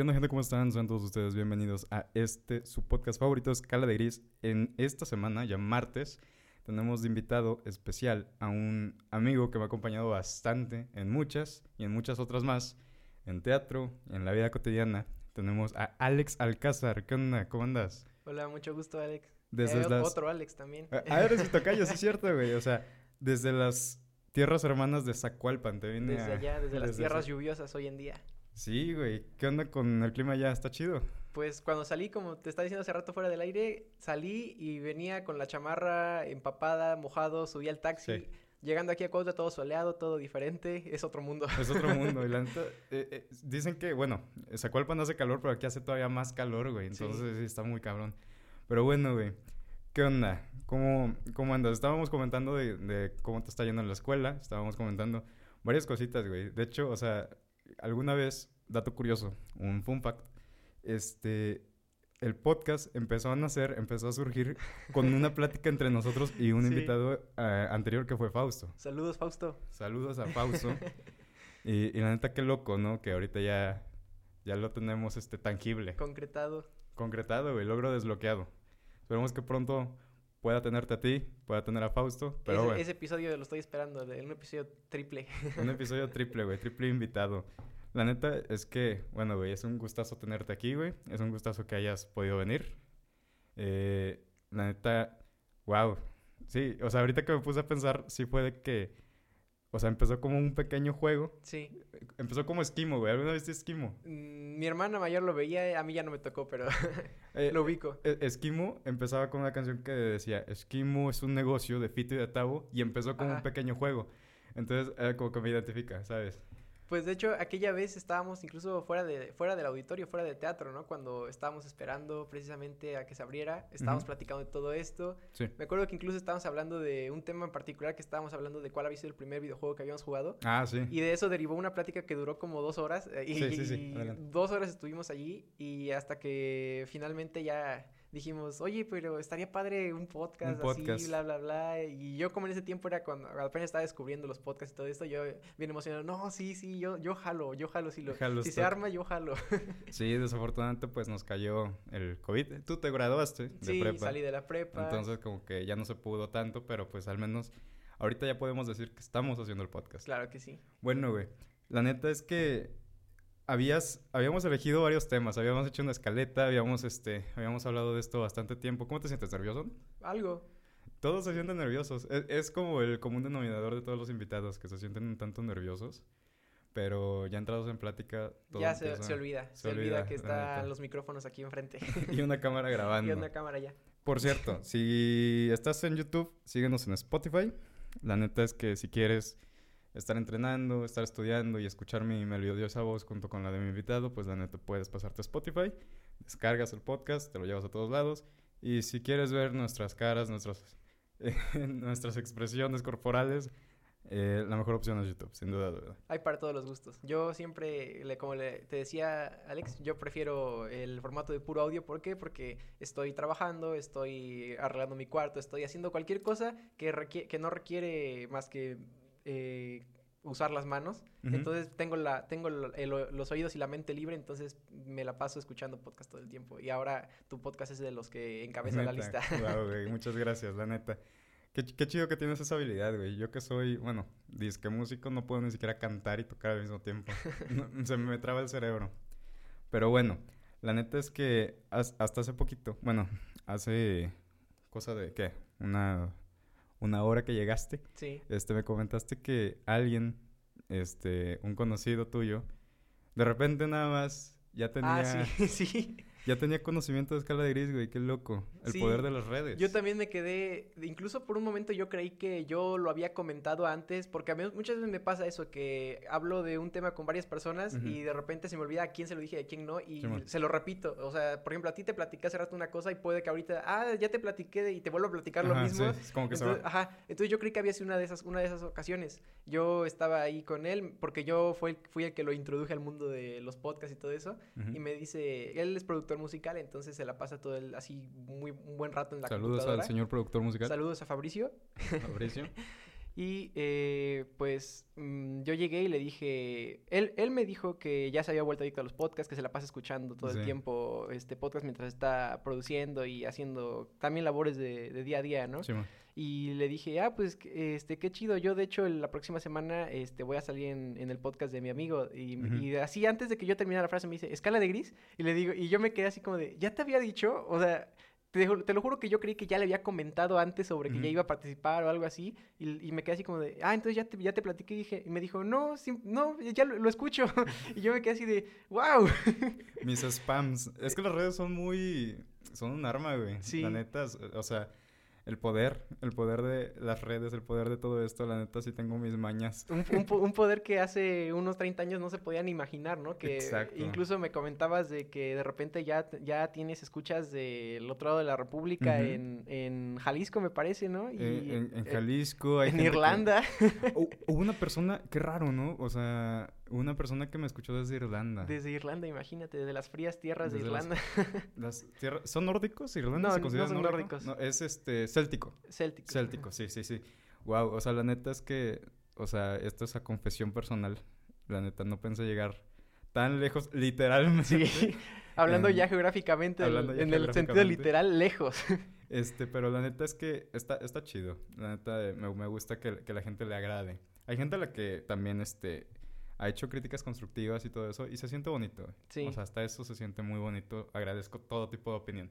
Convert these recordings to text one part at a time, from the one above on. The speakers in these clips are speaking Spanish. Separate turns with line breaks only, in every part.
¿Qué onda, gente? ¿Cómo están? Sean todos ustedes bienvenidos a este, su podcast favorito, Escala de Gris. En esta semana, ya martes, tenemos de invitado especial a un amigo que me ha acompañado bastante en muchas y en muchas otras más, en teatro, en la vida cotidiana. Tenemos a Alex Alcázar. ¿Qué onda? ¿Cómo andas?
Hola, mucho gusto, Alex.
Desde
Eh,
las-
Otro Alex también.
Ah, ah, eres mi tocayo, sí es cierto, güey. O sea, desde las tierras hermanas de Zacualpan te vine
Desde
a-
allá, desde las
desde
tierras
ese-
lluviosas hoy en día.
Sí, güey. ¿Qué onda con el clima ya? ¿Está chido?
Pues cuando salí, como te estaba diciendo hace rato fuera del aire, salí y venía con la chamarra empapada, mojado, subí al taxi.
Sí.
Llegando aquí a Cuautla todo soleado, todo diferente, es otro mundo.
Es otro mundo. y la neta, eh, eh, dicen que, bueno, Zacualpan hace calor, pero aquí hace todavía más calor, güey. Entonces sí, está muy cabrón. Pero bueno, güey. ¿Qué onda? ¿Cómo, cómo andas? Estábamos comentando de, de cómo te está yendo en la escuela. Estábamos comentando varias cositas, güey. De hecho, o sea, alguna vez, dato curioso, un fun fact, este, el podcast empezó a nacer, empezó a surgir con una plática entre nosotros y un
Sí.
invitado eh, anterior que fue Fausto.
Saludos, Fausto.
Saludos a Fausto. y, y la neta, qué loco, ¿no? Que ahorita ya, ya lo tenemos este, tangible,
Concretado.
concretado, güey, logro desbloqueado. Esperemos que pronto pueda tenerte a ti, pueda tener a Fausto, pero
ese,
bueno,
ese episodio lo estoy esperando, de- un episodio triple.
un episodio triple, güey, triple invitado. La neta es que, bueno, güey, es un gustazo tenerte aquí, güey. Es un gustazo que hayas podido venir. Eh, la neta, wow. Sí, o sea, ahorita que me puse a pensar, sí fue de que, o sea, empezó como un pequeño juego.
Sí.
Empezó como esquimo, güey. ¿Alguna vez esquimo?
Mm, Mi hermana mayor lo veía, a mí ya no me tocó, pero
Eh,
lo ubico.
eh, Esquimo empezaba con una canción que decía, Esquimo es un negocio de Fito y de Tavo, y empezó como un pequeño juego. Entonces, era como que me identifica, ¿sabes?
Pues de hecho, aquella vez estábamos incluso fuera de fuera del auditorio, fuera del teatro, ¿no? Cuando estábamos esperando precisamente a que se abriera, estábamos platicando de todo esto.
Sí.
Me acuerdo que incluso estábamos hablando de un tema en particular que estábamos hablando de cuál había sido el primer videojuego que habíamos jugado.
Ah, sí.
Y de eso derivó una plática que duró como dos horas. eh, Y,
Sí, sí, sí, adelante.
dos horas estuvimos allí y hasta que finalmente ya dijimos, oye, pero estaría padre un podcast,
podcast.
así, bla, bla, bla. Y yo como en ese tiempo era cuando apenas estaba descubriendo los podcasts y todo esto, yo bien emocionado, no, sí, sí, yo, yo jalo, yo jalo, si, lo,
Jalo
si se arma, yo jalo.
Sí, desafortunadamente pues nos cayó el COVID. Tú te graduaste de
sí,
prepa.
salí de la prepa.
Entonces como que ya no se pudo tanto, pero pues al menos ahorita ya podemos decir que estamos haciendo el podcast.
Claro que sí.
Bueno, güey, la neta es que habías, habíamos elegido varios temas, habíamos hecho una escaleta, habíamos, este, habíamos hablado de esto bastante tiempo. ¿Cómo te sientes nervioso?
Algo.
Todos se sienten nerviosos. Es, es como el común denominador de todos los invitados, que se sienten un tanto nerviosos. Pero ya entrados en plática, todo
ya se, se olvida.
se
Se, olvida,
olvida,
que están los micrófonos aquí enfrente.
Y una cámara grabando.
y una cámara ya.
Por cierto, si estás en YouTube, síguenos en Spotify. La neta es que si quieres estar entrenando, estar estudiando y escuchar mi melodiosa voz junto con la de mi invitado, pues la neta puedes pasarte a Spotify, descargas el podcast, te lo llevas a todos lados. Y si quieres ver nuestras caras, nuestras, nuestras expresiones corporales, eh, la mejor opción es YouTube, sin duda. duda.
Hay para todos los gustos. Yo siempre, le- como le, te decía Alex, yo prefiero el formato de puro audio. ¿Por qué? Porque estoy trabajando, estoy arreglando mi cuarto, estoy haciendo cualquier cosa que, que no requiere más que eh, usar las manos. Entonces tengo, la, tengo el- el- los oídos y la mente libre, entonces me la paso escuchando podcast todo el tiempo. Y ahora tu podcast es de los que encabeza la lista.
güey, muchas gracias, la neta. Qué, ch- qué chido que tienes esa habilidad, güey. Yo que soy, bueno, disque músico, no puedo ni siquiera cantar y tocar al mismo tiempo. No, se me traba el cerebro. Pero bueno, la neta es que has- hasta hace poquito, bueno, hace cosa de, ¿qué? Una, una hora que llegaste,
sí.
este, me comentaste que alguien, este, un conocido tuyo, de repente nada más ya tenía...
Ah, sí, sí.
Ya tenía conocimiento de escala de gris, güey, qué loco. El
Sí,
poder de las redes.
Yo también me quedé, incluso por un momento yo creí que yo lo había comentado antes, porque a mí muchas veces me pasa eso, que hablo de un tema con varias personas
Ujú.
y de repente se me olvida a quién se lo dije y a quién no, y
Simón.
se lo repito. O sea, por ejemplo, a ti te platiqué hace rato una cosa y puede que ahorita, ah, ya te platiqué y te vuelvo a platicar lo
Ajá,
mismo.
sí, es como que se
Entonces,
va.
ajá, entonces yo creí que había sido una de esas, una de esas ocasiones. Yo estaba ahí con él porque yo el- fui el que lo introduje al mundo de los podcasts y todo eso.
Ujú.
Y me dice, él es productor musical, entonces se la pasa todo el, así muy un buen rato en la
Saludos al señor productor musical.
Saludos a Fabricio.
Fabricio.
Y eh, pues mm, yo llegué y le dije, él, él me dijo que ya se había vuelto adicto a los podcasts, que se la pasa escuchando todo
Sí.
el tiempo este podcast mientras está produciendo y haciendo también labores de, de día a día, ¿no?
Sí, man.
Y le dije, ah, pues, este, qué chido. Yo, de hecho, la próxima semana, este, voy a salir en, en el podcast de mi amigo. Y,
Ujú.
y así, antes de que yo terminara la frase, me dice, ¿escala de gris? Y le digo, y yo me quedé así como de, ¿ya te había dicho? O sea, te, te lo juro que yo creí que ya le había comentado antes sobre que ya iba a participar o algo así. Y, y me quedé así como de, ah, entonces ya te, ya te platiqué. Y, dije, y me dijo, no, sí, no, ya lo, lo escucho. y yo me quedé así de, wow.
Mis spams. Es que las redes son muy... Son un arma, güey.
Sí.
La neta, o sea, el poder, el poder de las redes, el poder de todo esto, la neta sí tengo mis mañas.
Un, un un poder que hace unos 30 años no se podían imaginar, ¿no? Que
Exacto.
incluso me comentabas de que de repente ya, ya tienes escuchas del otro lado de la República en, en Jalisco, me parece, ¿no? Y,
en, en
eh,
Jalisco hay
en
que-
Irlanda.
Hu- Hubo una persona, qué raro, ¿no? O sea, una persona que me escuchó desde Irlanda.
Desde Irlanda, imagínate, desde las frías tierras de
Desde
Irlanda.
Las tierras- ¿Son nórdicos? ¿Irlanda
No,
se
no
considera
son
nórdico?
nórdicos.
No, es este, céltico.
Céltico.
Céltico, sí, sí, sí. Wow, o sea, la neta es que, o sea, esto es a confesión personal. La neta, no pensé llegar tan lejos, literalmente.
Sí. Hablando
En-
ya geográficamente,
hablando ya
en el sentido literal, lejos.
Este, pero la neta es que está, está chido. La neta, eh, me, me gusta que, que la gente le agrade. Hay gente a la que también, este, ha hecho críticas constructivas y todo eso, y se siente bonito. güey.
Sí.
O sea, hasta eso se siente muy bonito. Agradezco todo tipo de opinión.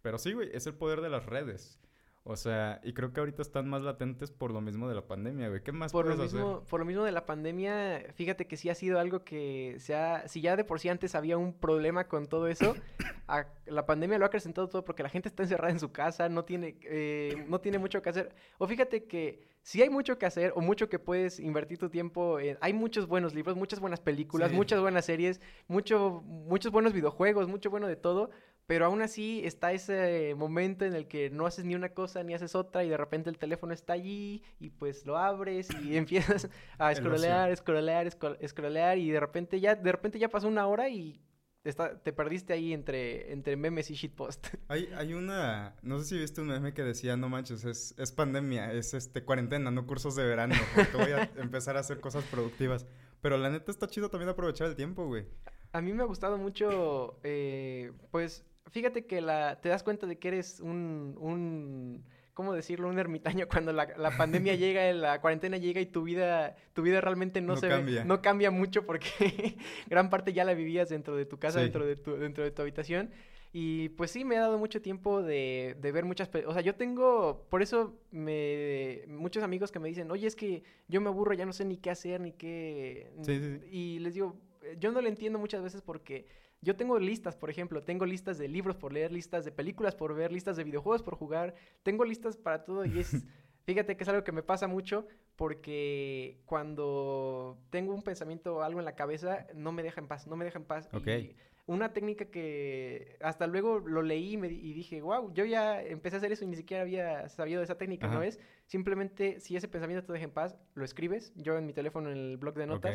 Pero sí, güey, es el poder de las redes. O sea, y creo que ahorita están más latentes por lo mismo de la pandemia, güey. ¿Qué más
por lo
puedes
mismo, por lo mismo de la pandemia, fíjate que sí ha sido algo que se ha, si ya de por sí antes había un problema con todo eso, a- la pandemia lo ha acrecentado todo porque la gente está encerrada en su casa, no tiene, eh, no tiene mucho que hacer. O fíjate que si hay mucho que hacer o mucho que puedes invertir tu tiempo, en- hay muchos buenos libros, muchas buenas películas,
Sí.
muchas buenas series, mucho, muchos buenos videojuegos, mucho bueno de todo. Pero aún así está ese momento en el que no haces ni una cosa ni haces otra y de repente el teléfono está allí y pues lo abres y empiezas a
El
scrollear, scrollear, scroll- scrollear y de repente ya, de repente ya pasó una hora y está, te perdiste ahí entre, entre memes y shitpost.
Hay, hay una, no sé si viste un meme que decía, no manches, es, es pandemia, es este cuarentena, no cursos de verano, porque voy a empezar a hacer cosas productivas. Pero la neta está chido también aprovechar el tiempo, güey.
A mí me ha gustado mucho, eh, pues, fíjate que la, te das cuenta de que eres un, un, ¿cómo decirlo? Un ermitaño cuando la, la pandemia llega, la cuarentena llega y tu vida, tu vida realmente no,
No
se ve-
cambia.
no cambia mucho porque gran parte ya la vivías dentro de tu casa,
Sí.
dentro de tu, dentro de tu habitación. Y pues sí, me ha dado mucho tiempo de, de ver muchas... O sea, yo tengo... Por eso me... Muchos amigos que me dicen, oye, es que yo me aburro, ya no sé ni qué hacer, ni qué...
Sí, sí.
Y les digo, yo no le entiendo muchas veces porque yo tengo listas, por ejemplo, tengo listas de libros por leer, listas de películas por ver, listas de videojuegos por jugar, tengo listas para todo y es, fíjate que es algo que me pasa mucho porque cuando tengo un pensamiento o algo en la cabeza, no me deja en paz, no me deja en paz. Y una técnica que hasta luego lo leí y, me y dije, wow, yo ya empecé a hacer eso y ni siquiera había sabido de esa técnica, ¿no es? Simplemente, si ese pensamiento te deja en paz, lo escribes, yo en mi teléfono en el blog de notas,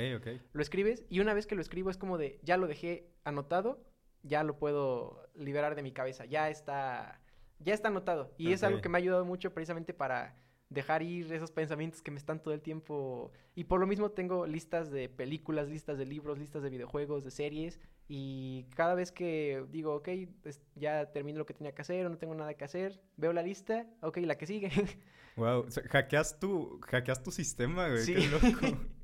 lo escribes y una vez que lo escribo es como de, ya lo dejé anotado, ya lo puedo liberar de mi cabeza, ya está, ya está anotado. Y es algo que me ha ayudado mucho precisamente para dejar ir esos pensamientos que me están todo el tiempo. Y por lo mismo tengo listas de películas, listas de libros, listas de videojuegos, de series. Y cada vez que digo, ok, es- ya termino lo que tenía que hacer o no tengo nada que hacer, veo la lista, ok, la que sigue.
Wow, o sea, hackeas tu, hackeas tu sistema, güey,
Sí.
qué loco.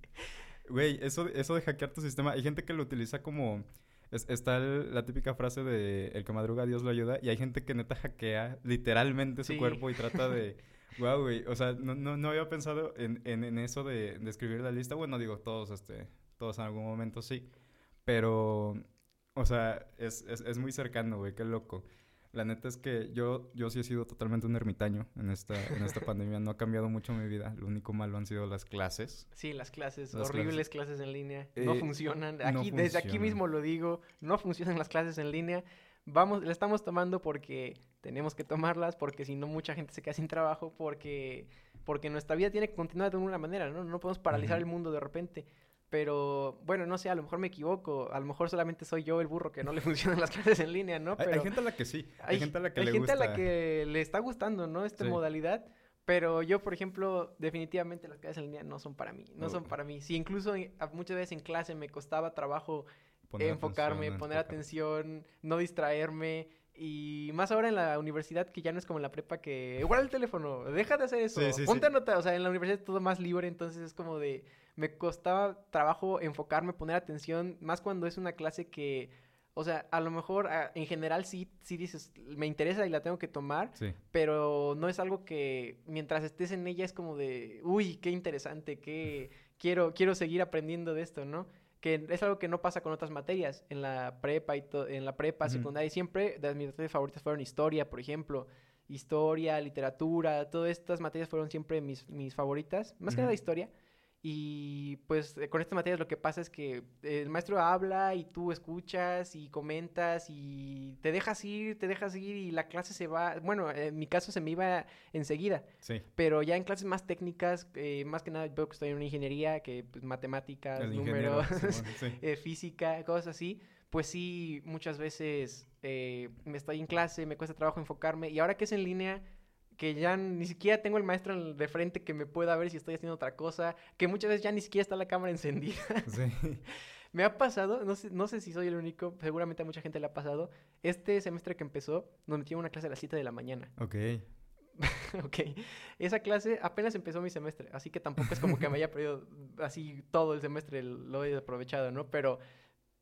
Güey, eso, eso de hackear tu sistema, hay gente que lo utiliza como... es- está la típica frase de el que madruga Dios lo ayuda y hay gente que neta hackea literalmente su
Sí.
cuerpo y trata de... Wow, güey, o sea, no, no, no había pensado en, en, en eso de, de escribir la lista. Bueno, digo, todos, este, todos en algún momento sí. Pero, o sea, es, es, es muy cercano, güey, qué loco. La neta es que yo, yo sí he sido totalmente un ermitaño en esta, en esta pandemia. No ha cambiado mucho mi vida. Lo único malo han sido las clases.
Sí, las clases,
Las
horribles clases. en línea, no
Eh,
funcionan.
no
Aquí, desde aquí mismo lo digo, no funcionan las clases en línea. Vamos, la estamos tomando porque tenemos que tomarlas, porque si no mucha gente se queda sin trabajo, porque, porque nuestra vida tiene que continuar de alguna manera, ¿no? No podemos paralizar el mundo de repente. Pero, bueno, no sé, a lo mejor me equivoco, a lo mejor solamente soy yo el burro que no le funcionan las clases en línea, ¿no?
Hay, hay
Pero
gente a la que sí. Hay, gente a la que
hay
le
gente
gusta.
a la que le está gustando, ¿no? Esta
Sí.
modalidad. Pero yo, por ejemplo, definitivamente las clases en línea no son para mí. No son para mí. Si incluso en- a- muchas veces en clase me costaba trabajo
Poner
enfocarme,
atención,
poner
enfocar.
atención, no distraerme. Y más ahora en la universidad, que ya no es como en la prepa, que igual el teléfono, deja de hacer eso,
Sí, sí,
ponte
sí.
a anotar, o sea, en la universidad es todo más libre, entonces es como de, me costaba trabajo enfocarme, poner atención, más cuando es una clase que, o sea, a lo mejor ah, en general sí, sí dices, me interesa y la tengo que tomar,
Sí.
pero no es algo que mientras estés en ella es como de, uy, qué interesante, qué quiero, quiero seguir aprendiendo de esto, ¿no? Que es algo que no pasa con otras materias. En la prepa y to- en la prepa, secundaria, siempre de mis materias favoritas fueron historia, por ejemplo, historia, literatura, todas estas materias fueron siempre mis, mis favoritas, más que nada historia. Y pues eh, con estas materias lo que pasa es que el maestro habla y tú escuchas y comentas y te dejas ir, te dejas ir y la clase se va, bueno, en mi caso se me iba enseguida,
Sí.
pero ya en clases más técnicas, eh, más que nada veo que estoy en una ingeniería, que pues, matemáticas, números,
sí.
eh, física, cosas así, pues sí, muchas veces eh, me estoy en clase, me cuesta trabajo enfocarme y ahora que es en línea, que ya ni siquiera tengo el maestro de frente que me pueda ver si estoy haciendo otra cosa, que muchas veces ya ni siquiera está la cámara encendida.
Sí.
me ha pasado, no sé, no sé si soy el único, seguramente a mucha gente le ha pasado, este semestre que empezó, nos metieron una clase a las 7 de la mañana.
Ok.
ok, esa clase apenas empezó mi semestre, así que tampoco es como que me haya perdido así todo el semestre, lo he aprovechado, ¿no? Pero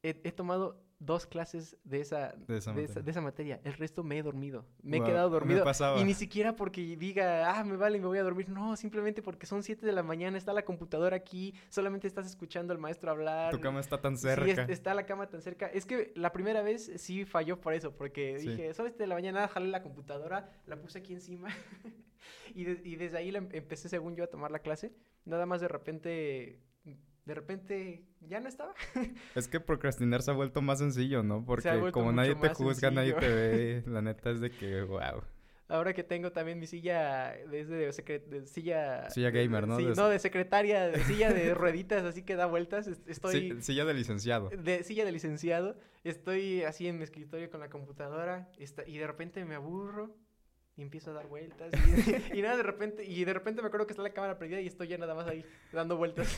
he, he tomado dos clases de esa,
De esa
de, esa,
materia.
de esa materia. El resto me he dormido. Me he quedado dormido. Y ni siquiera porque diga, ah, me vale, me voy a dormir. No, simplemente porque son 7 de la mañana, está la computadora aquí, solamente estás escuchando al maestro hablar.
Tu cama está tan
Sí,
cerca.
está la cama tan cerca. Es que la primera vez sí falló por eso, porque
Sí.
dije, son 7 de la mañana, jalé la computadora, la puse aquí encima y, de- y desde ahí la em- empecé, según yo, a tomar la clase. Nada más de repente, de repente ya no estaba.
Es que procrastinar se ha vuelto más sencillo, ¿no? Porque como nadie te juzga, nadie te ve, la neta es de que, wow.
Ahora que tengo también mi silla desde de, de silla...
Silla gamer, ¿no? De-
no, de secretaria, de silla de rueditas, así que da vueltas. est- Estoy...
Sí, silla de licenciado.
de silla de licenciado, estoy así en mi escritorio con la computadora esta- y de repente me aburro y empiezo a dar vueltas y, y nada de repente y de repente me acuerdo que está la cámara prendida y estoy ya nada más ahí dando vueltas.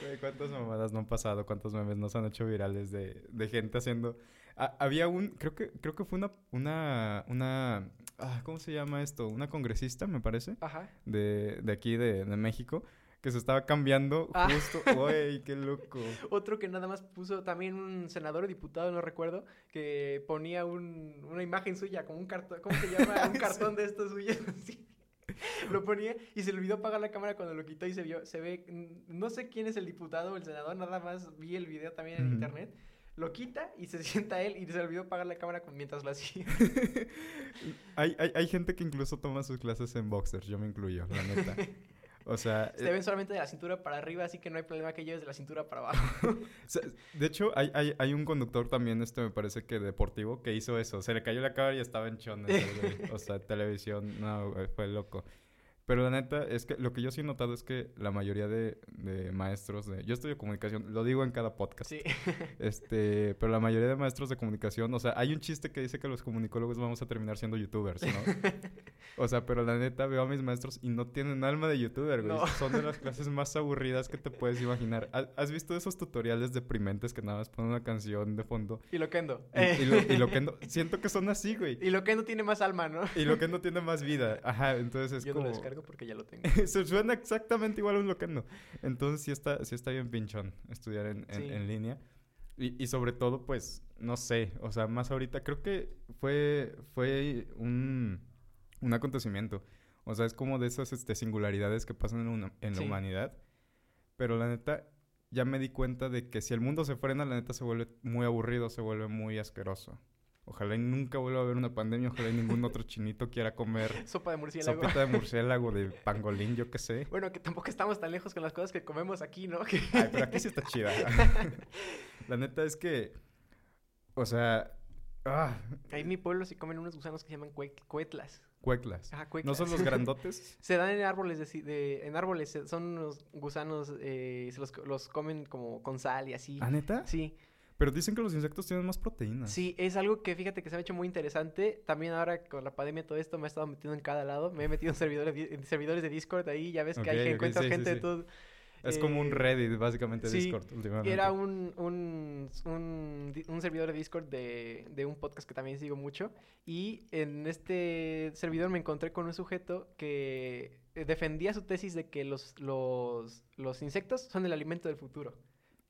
Güey, ¿cuántas mamadas no han pasado? ¿Cuántos memes no se han hecho virales de, de gente haciendo... Ah, había un... Creo que, creo que fue una... Una... una ah, ¿Cómo se llama esto? Una congresista, me parece.
Ajá.
De, de aquí, de, de México. Que se estaba cambiando
Ah.
justo... Qué loco.
Otro que nada más puso también un senador o diputado, no recuerdo, que ponía un- una imagen suya como un cartón, ¿cómo se llama? Un cartón de estos suyos así. Lo ponía y se le olvidó apagar la cámara cuando lo quitó y se vio, se ve, no sé quién es el diputado o el senador, nada más vi el video también en internet. Lo quita y se sienta él y se olvidó apagar la cámara mientras lo hacía.
hay, hay, hay gente que incluso toma sus clases en boxers. Yo me incluyo, la neta. O sea...
Se ven solamente de la cintura para arriba, así que no hay problema que lleves de la cintura para abajo.
De hecho, hay, hay, hay un conductor también, este me parece que deportivo, que hizo eso. Se le cayó la cámara y estaba en chones. O sea, televisión, no, fue loco. Pero la neta, es que lo que yo sí he notado es que la mayoría de, de maestros de... Yo estudio comunicación, lo digo en cada podcast.
Sí.
Este, pero la mayoría de maestros de comunicación, o sea, hay un chiste que dice que los comunicólogos vamos a terminar siendo youtubers, ¿no? O sea, pero la neta veo a mis maestros y no tienen alma de youtuber, güey.
No.
Son de las clases más aburridas que te puedes imaginar. ¿Ha- ¿Has visto esos tutoriales deprimentes que nada más ponen una canción de fondo?
Y Loquendo.
Y, y lo, y lo que no, siento que son así, güey.
Y Loquendo tiene más alma, ¿no?
Y lo que no tiene más vida. Ajá, entonces es
Yo
como...
no porque ya lo tengo.
Se suena exactamente igual a un loquendo. Entonces sí está, sí está bien pinchón estudiar en, en-
Sí.
en línea. Y, y sobre todo, pues, no sé, o sea, más ahorita, creo que fue, fue un, un acontecimiento. O sea, es como de esas este, singularidades que pasan en, una- en la
Sí.
humanidad. Pero la neta, ya me di cuenta de que si el mundo se frena, la neta se vuelve muy aburrido, se vuelve muy asqueroso. Ojalá y nunca vuelva a haber una pandemia, ojalá y ningún otro chinito quiera comer
Sopa de murciélago.
sopita de murciélago, de pangolín, yo qué sé.
Bueno, que tampoco estamos tan lejos con las cosas que comemos aquí, ¿no? Que-
Ay, pero aquí sí está chida. La neta es que, o sea, ah,
Ahí en mi pueblo sí comen unos gusanos que se llaman cue- cuetlas.
cueclas.
Ajá,
¿No
cueclas.
son los grandotes?
Se dan en árboles, de, de- en árboles, son unos gusanos, eh, se los, los comen como con sal y así.
¿Ah, neta?
Sí,
Pero dicen que los insectos tienen más proteínas.
Sí, es algo que fíjate que se me ha hecho muy interesante. También ahora con la pandemia todo esto me he estado metiendo en cada lado. Me he metido en servidores, en servidores de Discord ahí. Ya ves que
Ok,
hay
ok,
encuentras
sí, sí,
gente de todo.
Es como un
eh,
Reddit, básicamente,
sí,
Discord últimamente.
Era un, un, un, un servidor de Discord de, de un podcast que también sigo mucho. Y en este servidor me encontré con un sujeto que eh, defendía su tesis de que los, los, los insectos son el alimento del futuro.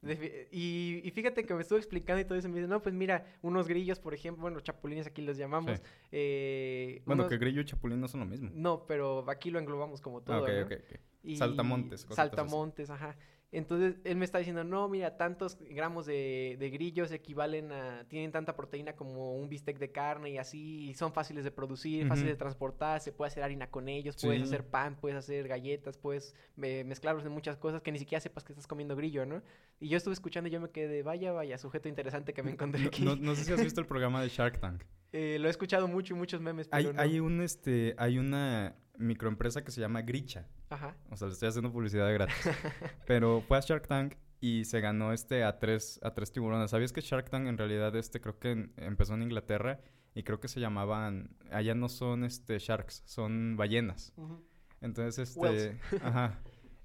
Y, y fíjate que me estuvo explicando y todo eso. Me dice, no, pues mira, unos grillos, por ejemplo, bueno, chapulines aquí los llamamos.
Sí.
eh,
Bueno,
unos-
que grillo y chapulín no son lo mismo.
No, pero aquí lo englobamos como todo.
Ah, ok,
¿no?
ok, ok.
Y
Saltamontes.
Saltamontes, ajá. Entonces él me está diciendo, no, mira, tantos gramos de, de grillos equivalen a, tienen tanta proteína como un bistec de carne y así, y son fáciles de producir, fáciles de transportar, se puede hacer harina con ellos, puedes hacer pan, puedes hacer galletas, puedes eh, mezclarlos en muchas cosas que ni siquiera sepas que estás comiendo grillo, ¿no? Y yo estuve escuchando y yo me quedé, vaya, vaya, sujeto interesante que me encontré aquí.
no- no sé si has visto el programa de Shark Tank.
Eh, lo he escuchado mucho y muchos memes,
Hay,
pero no.
hay un este, hay una microempresa que se llama Gricha.
Ajá.
O sea, le estoy haciendo publicidad gratis. Pero fue a Shark Tank y se ganó este a tres, a tres tiburones. ¿Sabías que Shark Tank en realidad este creo que en- empezó en Inglaterra y creo que se llamaban, allá no son este sharks, son ballenas.
Ujú.
Entonces este, ajá.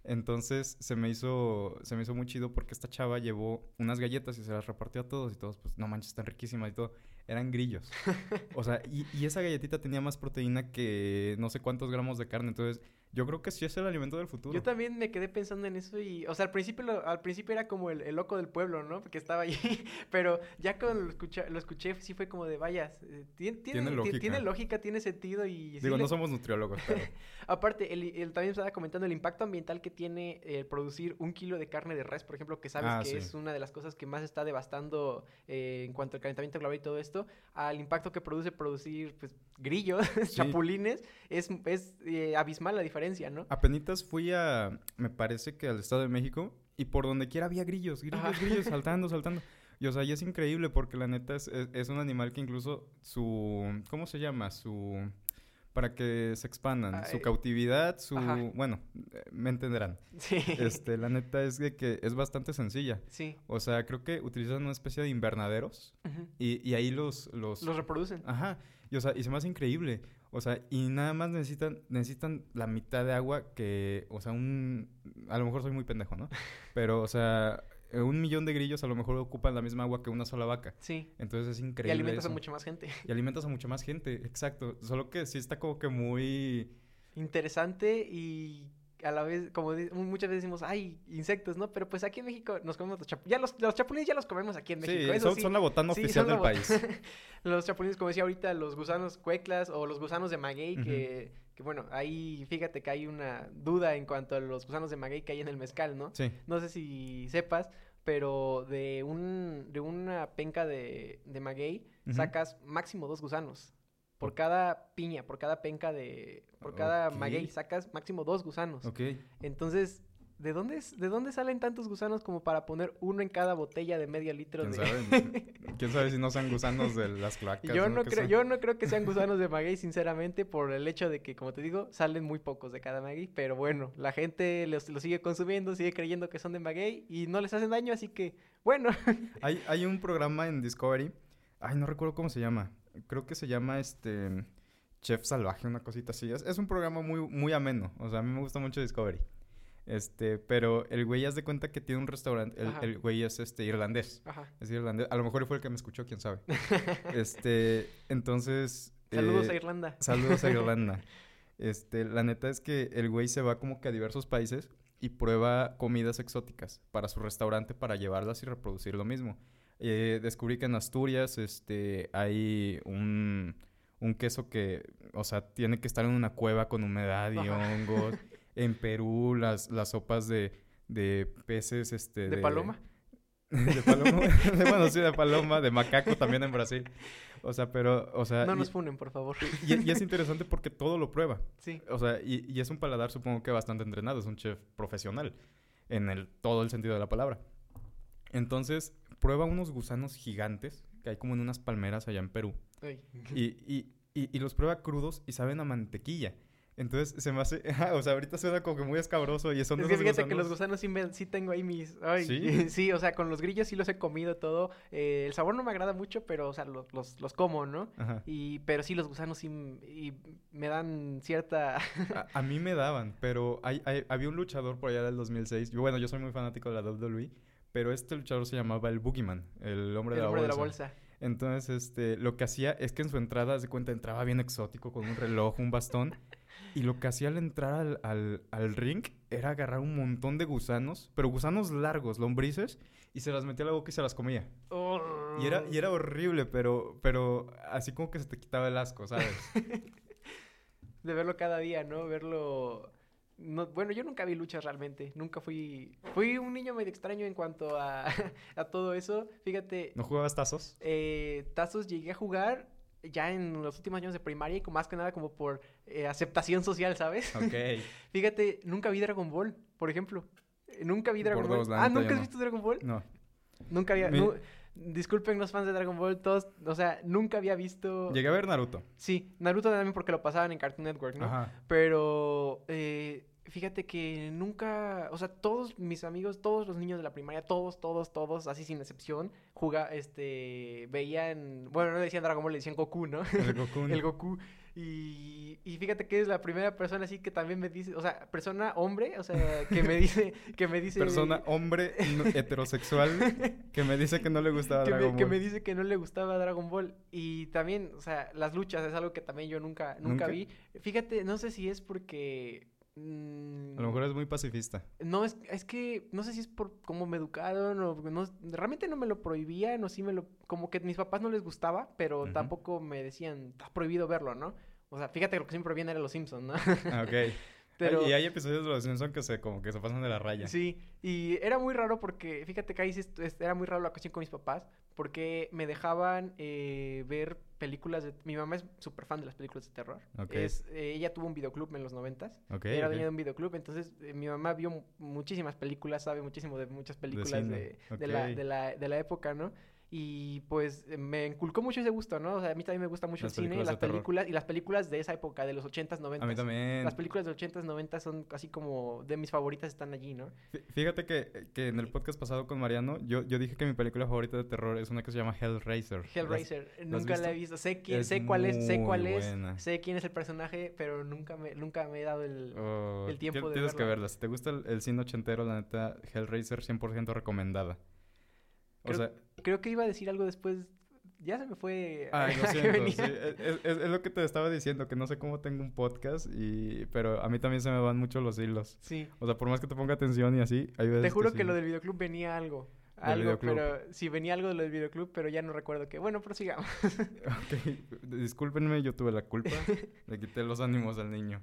Entonces se me hizo se me hizo muy chido porque esta chava llevó unas galletas y se las repartió a todos y todos pues no manches, están riquísimas y todo. Eran grillos. O sea, y, y esa galletita tenía más proteína que no sé cuántos gramos de carne. Entonces, yo creo que sí es el alimento del futuro.
Yo también me quedé pensando en eso y, o sea, al principio, lo- al principio era como el, el loco del pueblo, ¿no? Porque estaba allí, pero ya cuando lo escuché, lo escuché sí fue como de, vaya, eh, tiene, tiene,
Tiene
ti-
lógica.
tiene lógica, tiene sentido y... sí
Digo,
le-
no somos nutriólogos, pero...
Aparte, el, el- también estaba comentando el impacto ambiental que tiene el producir un kilo de carne de res, por ejemplo, que sabes
Ah,
que
sí.
es una de las cosas que más está devastando eh, en cuanto al calentamiento global y todo esto, al impacto que produce producir pues, grillos,
Sí.
chapulines, es, es eh, abismal la diferencia, ¿no?
Apenitas fui a, me parece que al Estado de México, y por donde quiera había grillos, grillos,
Ajá.
grillos, saltando, saltando. Y o sea, y es increíble porque la neta es, es, es un animal que incluso su, ¿cómo se llama? Su, para que se expandan, su
Ay.
cautividad, su,
Ajá.
bueno, eh, me entenderán.
Sí.
Este, la neta es de que es bastante sencilla.
Sí.
O sea, creo que utilizan una especie de invernaderos
Ujú.
y, y ahí los, los,
Los reproducen.
Ajá. Y, o sea, y se me hace increíble. O sea, y nada más necesitan, necesitan la mitad de agua que, o sea, un... A lo mejor soy muy pendejo, ¿no? Pero, o sea, eh, un millón de grillos a lo mejor ocupan la misma agua que una sola vaca.
Sí.
Entonces es
Y
increíble
alimentas a mucha más gente.
Y alimentas a mucha más gente, exacto. Solo que sí está como que muy...
Interesante y a la vez, como muchas veces decimos, ay, insectos, ¿no? Pero pues aquí en México nos comemos los chapulines. Ya los, los chapulines ya los comemos aquí en México.
Sí,
eso
son,
sí.
son la botana
Sí,
oficial del país.
los chapulines, como decía ahorita, los gusanos cueclas o los gusanos de maguey, que, que bueno, ahí fíjate que hay una duda en cuanto a los gusanos de maguey que hay en el mezcal, ¿no?
Sí.
No sé si sepas, pero de un de una penca de, de maguey sacas máximo dos gusanos. Por cada piña, por cada penca de... Por cada maguey sacas máximo dos gusanos.
Ok.
Entonces, ¿de dónde, es- ¿de dónde salen tantos gusanos como para poner uno en cada botella de medio litro
¿Quién
de...
sabe? ¿Quién sabe si no sean gusanos de las cloacas?
Yo no, creo, yo no creo que sean gusanos de maguey, sinceramente, por el hecho de que, como te digo, salen muy pocos de cada maguey. Pero bueno, la gente los, los sigue consumiendo, sigue creyendo que son de maguey y no les hacen daño, así que, bueno.
Hay, hay un programa en Discovery. Ay, no recuerdo cómo se llama. Creo que se llama este Chef Salvaje, una cosita así. Es, es un programa muy, muy ameno. O sea, a mí me gusta mucho Discovery. Este, pero el güey haz de cuenta que tiene un restaurante. El, güey es este irlandés.
Ajá.
Es irlandés. A lo mejor fue el que me escuchó, quién sabe. Este, entonces.
Saludos
eh,
a Irlanda.
Saludos a Irlanda. Este, la neta es que el güey se va como que a diversos países y prueba comidas exóticas para su restaurante para llevarlas y reproducir lo mismo. Eh, descubrí que en Asturias este, hay un, un queso que, o sea, tiene que estar en una cueva con humedad y hongos. En Perú, las, las sopas de, de peces, este...
¿De paloma?
De paloma. bueno, sí, de paloma, de macaco también en Brasil. O sea, pero, o sea...
No nos funen, por favor.
y, y es interesante porque todo lo prueba.
Sí.
O sea, y, y es un paladar supongo que bastante entrenado, es un chef profesional en el, todo el sentido de la palabra. Entonces, prueba unos gusanos gigantes que hay como en unas palmeras allá en Perú y, y- y- y los prueba crudos y saben a mantequilla. Entonces se me hace, o sea, ahorita suena como que muy escabroso y son
Es que fíjate que los
gusanos-
gusanos sí, me- sí tengo ahí mis... Ay,
¿Sí?
¿Sí? o sea, con los grillos sí los he comido todo. Eh, el sabor no me agrada mucho, pero, o sea, los, los, los como, ¿no?
Ajá.
Y, pero sí, los gusanos sí y me dan cierta...
A, a mí me daban, pero hay, hay- había un luchador por allá del 2006. Yo, bueno, yo soy muy fanático de la WWE, pero este luchador se llamaba el Boogeyman, el hombre,
el
de, la
hombre de la
bolsa. Entonces, este, lo que hacía es que en su entrada, de cuenta, entraba bien exótico con un reloj, un bastón. Y lo que hacía al entrar al, al, al ring era agarrar un montón de gusanos, pero gusanos largos, lombrices, y se las metía a la boca y se las comía. Y era, y era horrible, pero, pero así como que se te quitaba el asco, ¿sabes?
De verlo cada día, ¿no? Verlo... No, bueno, yo nunca vi luchas realmente. Nunca fui... Fui un niño medio extraño en cuanto a, a todo eso. Fíjate,
¿No jugabas tazos?
eh, tazos llegué a jugar ya en los últimos años de primaria y con- más que nada como por eh, aceptación social, ¿sabes?
Ok.
Fíjate, nunca vi Dragon Ball, por ejemplo. Nunca vi Dragon
Por
Ball.
dos,
ah, ¿nunca has
no.
visto Dragon Ball?
No.
Nunca había...
Mi-
Disculpen los fans de Dragon Ball, todos, o sea, nunca había visto...
Llegué a ver Naruto.
Sí, Naruto también porque lo pasaban en Cartoon Network, ¿no?
Ajá.
Pero eh, fíjate que nunca, o sea, todos mis amigos, todos los niños de la primaria, todos, todos, todos, así sin excepción, juga, este, veían, bueno, no le decían Dragon Ball, le decían Goku, ¿no?
El Goku.
El Goku. Y, y fíjate que es la primera persona así que también me dice, o sea, persona hombre, o sea, que me dice, que me dice...
Persona hombre heterosexual que me dice que no le gustaba
que me,
Dragon
que
Ball.
me dice que no le gustaba Dragon Ball. Y también, o sea, las luchas es algo que también yo nunca, nunca,
¿Nunca?
vi. Fíjate, no sé si es porque... mm,
A lo mejor es muy pacifista.
No, es, es que no sé si es por cómo me educaron o no, realmente no me lo prohibían o sí me lo... Como que a mis papás no les gustaba, pero tampoco me decían, está prohibido verlo, ¿no? O sea, fíjate que lo que siempre prohibían era Los Simpsons, ¿no?
Ah, ok.
Pero-
Y hay episodios de los Simpsons que se como que se pasan de la raya.
Sí, y era muy raro porque, fíjate que ahí era muy raro la cuestión con mis papás, porque me dejaban eh, ver películas de... Mi mamá es súper fan de las películas de terror. Es, eh, ella tuvo un videoclub en los noventas.
Ok,
era dueña de un videoclub, entonces eh, mi mamá vio mu- muchísimas películas, sabe muchísimo de muchas películas de,
cine,
de la, de, la, de la época, ¿no? Y pues me inculcó mucho ese gusto, ¿no? O sea, a mí también me gusta mucho
Las
el cine,
películas
las
terror.
películas y las películas de esa época, de los 80s, 90s.
A mí también.
Las películas de 80s, 90s son así como de mis favoritas están allí, ¿no?
Fí- Fíjate que, que en el podcast pasado con Mariano, yo, yo dije que mi película favorita de terror es una que se llama Hellraiser. ¿Las-
Hellraiser, nunca la he
visto?
Sé quién,
Es
sé cuál es, sé cuál es, sé quién es el personaje, pero nunca me, nunca me he dado el.
Oh,
el tiempo de
Tienes que
verla.
verla. Si te gusta el, el cine ochentero, la neta, Hellraiser 100% recomendada. O
Creo-
sea,
Creo que iba a decir algo después. Ya se me fue.
Ay, lo
a qué
siento. sí, es, es- es lo que te estaba diciendo, que no sé cómo tengo un podcast, y, pero a mí también se me van mucho los hilos.
Sí.
O sea, por más que te ponga atención y así, hay veces
Te juro que,
sí.
lo del videoclub venía algo. Algo, pero sí venía algo de lo del videoclub, pero ya no recuerdo qué. Bueno, prosigamos.
Ok, discúlpenme, yo tuve la culpa. Le quité los ánimos al niño.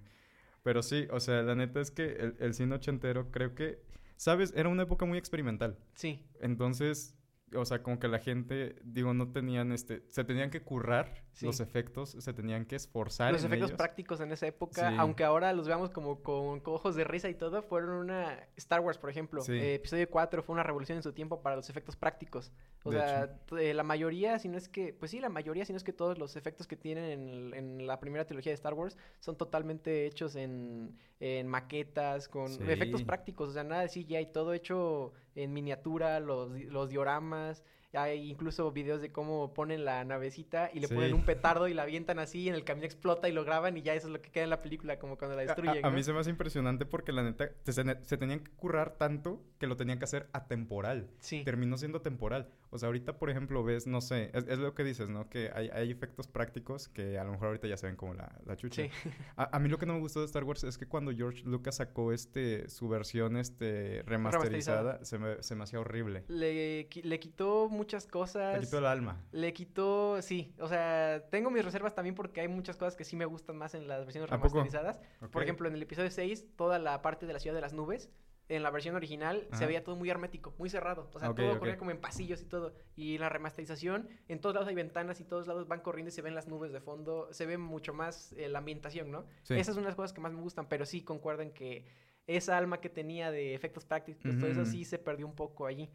Pero sí, o sea, la neta es que el, el cine ochentero creo que, ¿sabes? Era una época muy experimental.
Sí,
Entonces, o sea, como que la gente, digo, no tenían este, se tenían que currar
Sí.
los efectos, se tenían que esforzar.
los
en
efectos
ellos.
prácticos en esa época,
Sí.
aunque ahora los veamos como con, con ojos de risa y todo, fueron una... Star Wars, por ejemplo,
Sí.
eh, episodio 4 fue una revolución en su tiempo para los efectos prácticos. O
De
sea, eh, la mayoría, si no es que... Pues sí, la mayoría, si no es que todos los efectos que tienen en, en la primera trilogía de Star Wars son totalmente hechos en, en maquetas, con efectos prácticos, o sea, nada de CGI, todo hecho en miniatura, los, los dioramas... Hay incluso videos de cómo ponen la navecita y le
Sí.
ponen un petardo y la avientan así y en el camino explota y lo graban y ya eso es lo que queda en la película, como cuando la
A- a-
destruyen.
A,
¿no?
mí se me hace impresionante porque la neta se, se tenían que currar tanto que lo tenían que hacer atemporal.
Sí.
Terminó siendo temporal. O sea, ahorita, por ejemplo, ves, no sé, es, es lo que dices, ¿no? Que hay, hay efectos prácticos que a lo mejor ahorita ya se ven como la, la chucha.
Sí.
A, a mí lo que no me gustó de Star Wars es que cuando George Lucas sacó este su versión este remasterizada, Se, me, se me hacía horrible.
Le, le quitó muchas cosas.
Le quitó el alma.
Le quitó, sí, o sea, tengo mis reservas también porque hay muchas cosas que sí me gustan más en las versiones remasterizadas. Por ejemplo, en el episodio 6, toda la parte de la ciudad de las nubes, en la versión original se veía todo muy hermético, muy cerrado. O sea, todo
ok.
corría como en pasillos y todo. Y en la remasterización, en todos lados hay ventanas y todos lados van corriendo y se ven las nubes de fondo. Se ve mucho más eh, la ambientación, ¿no?
Sí.
Esas son las cosas que más me gustan, pero sí concuerdo en que esa alma que tenía de efectos prácticos, todo eso
Ujú.
sí se perdió un poco allí.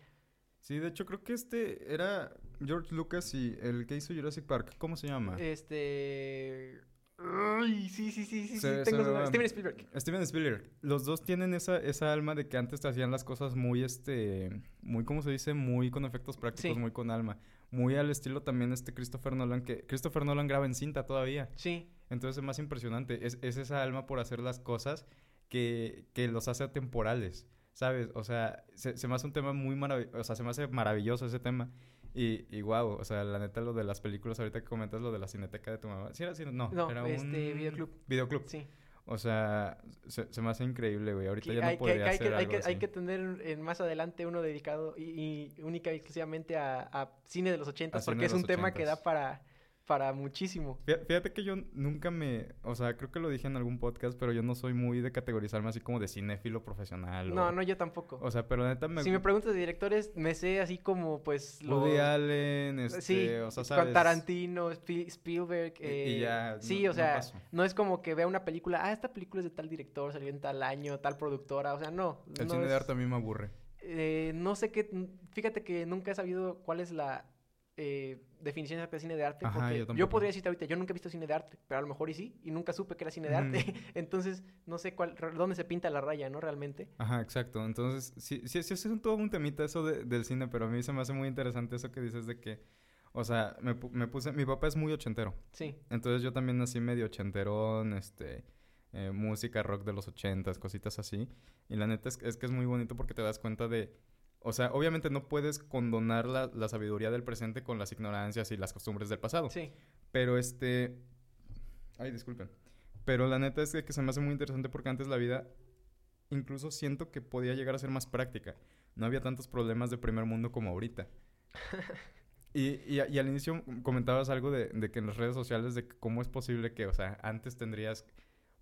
Sí, de hecho creo que este era George Lucas y el que hizo Jurassic Park. ¿Cómo se llama?
Este. Ay, sí, sí, sí, sí,
Se-
sí, tengo. Steven Spielberg.
Steven Spielberg. Los dos tienen esa, esa alma de que antes te hacían las cosas muy, este, muy, ¿cómo se dice? Muy con efectos prácticos,
Sí.
muy con alma. Muy al estilo también este Christopher Nolan, que Christopher Nolan graba en cinta todavía.
Sí,
Entonces es más impresionante. Es, es esa alma por hacer las cosas que, que los hace atemporales, ¿sabes? O sea, se, se me hace un tema muy maravilloso, o sea, se me hace maravilloso ese tema. Y, y wow, o sea, la neta lo de las películas, ahorita que comentas lo de la cineteca de tu mamá. ¿Sí era cine? No,
No,
era
este,
un...
videoclub.
Videoclub.
sí.
O sea, se, se me hace increíble, güey. Ahorita
Que
ya no
hay,
podría
que hay,
hacer
que, hay,
algo
que, hay
así.
que tener en más adelante uno dedicado y, y única y exclusivamente a, a cine de los ochentas porque es un tema que da para, para muchísimo.
Fí- Fíjate que yo nunca me... O sea, creo que lo dije en algún podcast, pero yo no soy muy de categorizarme así como de cinéfilo profesional.
No,
o,
no, yo tampoco.
O sea, pero la neta me...
si me preguntas de directores, me sé así como, pues.
Woody Allen, este...
sí,
o sea.
Tarantino, Spi- Spielberg.
Y- y
eh,
ya,
Sí,
no-
o sea, no, es como que vea una película, ah, esta película es de tal director, salió en tal año, tal productora, o sea, no.
El
no
cine
es-
de arte a mí me aburre.
eh, no sé qué, fíjate que nunca he sabido cuál es la eh, definición exacta de cine de arte.
Ajá,
porque
yo
podría decirte ahorita, yo nunca he visto cine de arte, pero a lo mejor y sí, y nunca supe que era cine de arte.
Ujú.
Entonces, no sé cuál, dónde se pinta la raya, ¿no? Realmente.
Ajá, exacto. Entonces, sí, sí, sí, es un, todo un temita eso de- del cine, pero a mí se me hace muy interesante eso que dices de que... O sea, me, pu- me puse... Mi papá es muy ochentero.
Sí,
Entonces yo también nací medio ochenterón, este, eh, música rock de los ochentas, cositas así. Y la neta es, es que es muy bonito porque te das cuenta de, o sea, obviamente no puedes condonar la, la sabiduría del presente con las ignorancias y las costumbres del pasado.
sí.
Pero este, ay, disculpen. Pero la neta es que, que se me hace muy interesante porque antes la vida, incluso siento que podía llegar a ser más práctica. No había tantos problemas de primer mundo como ahorita. Y, y, y al inicio comentabas algo de, de que en las redes sociales, de cómo es posible que, o sea, antes tendrías,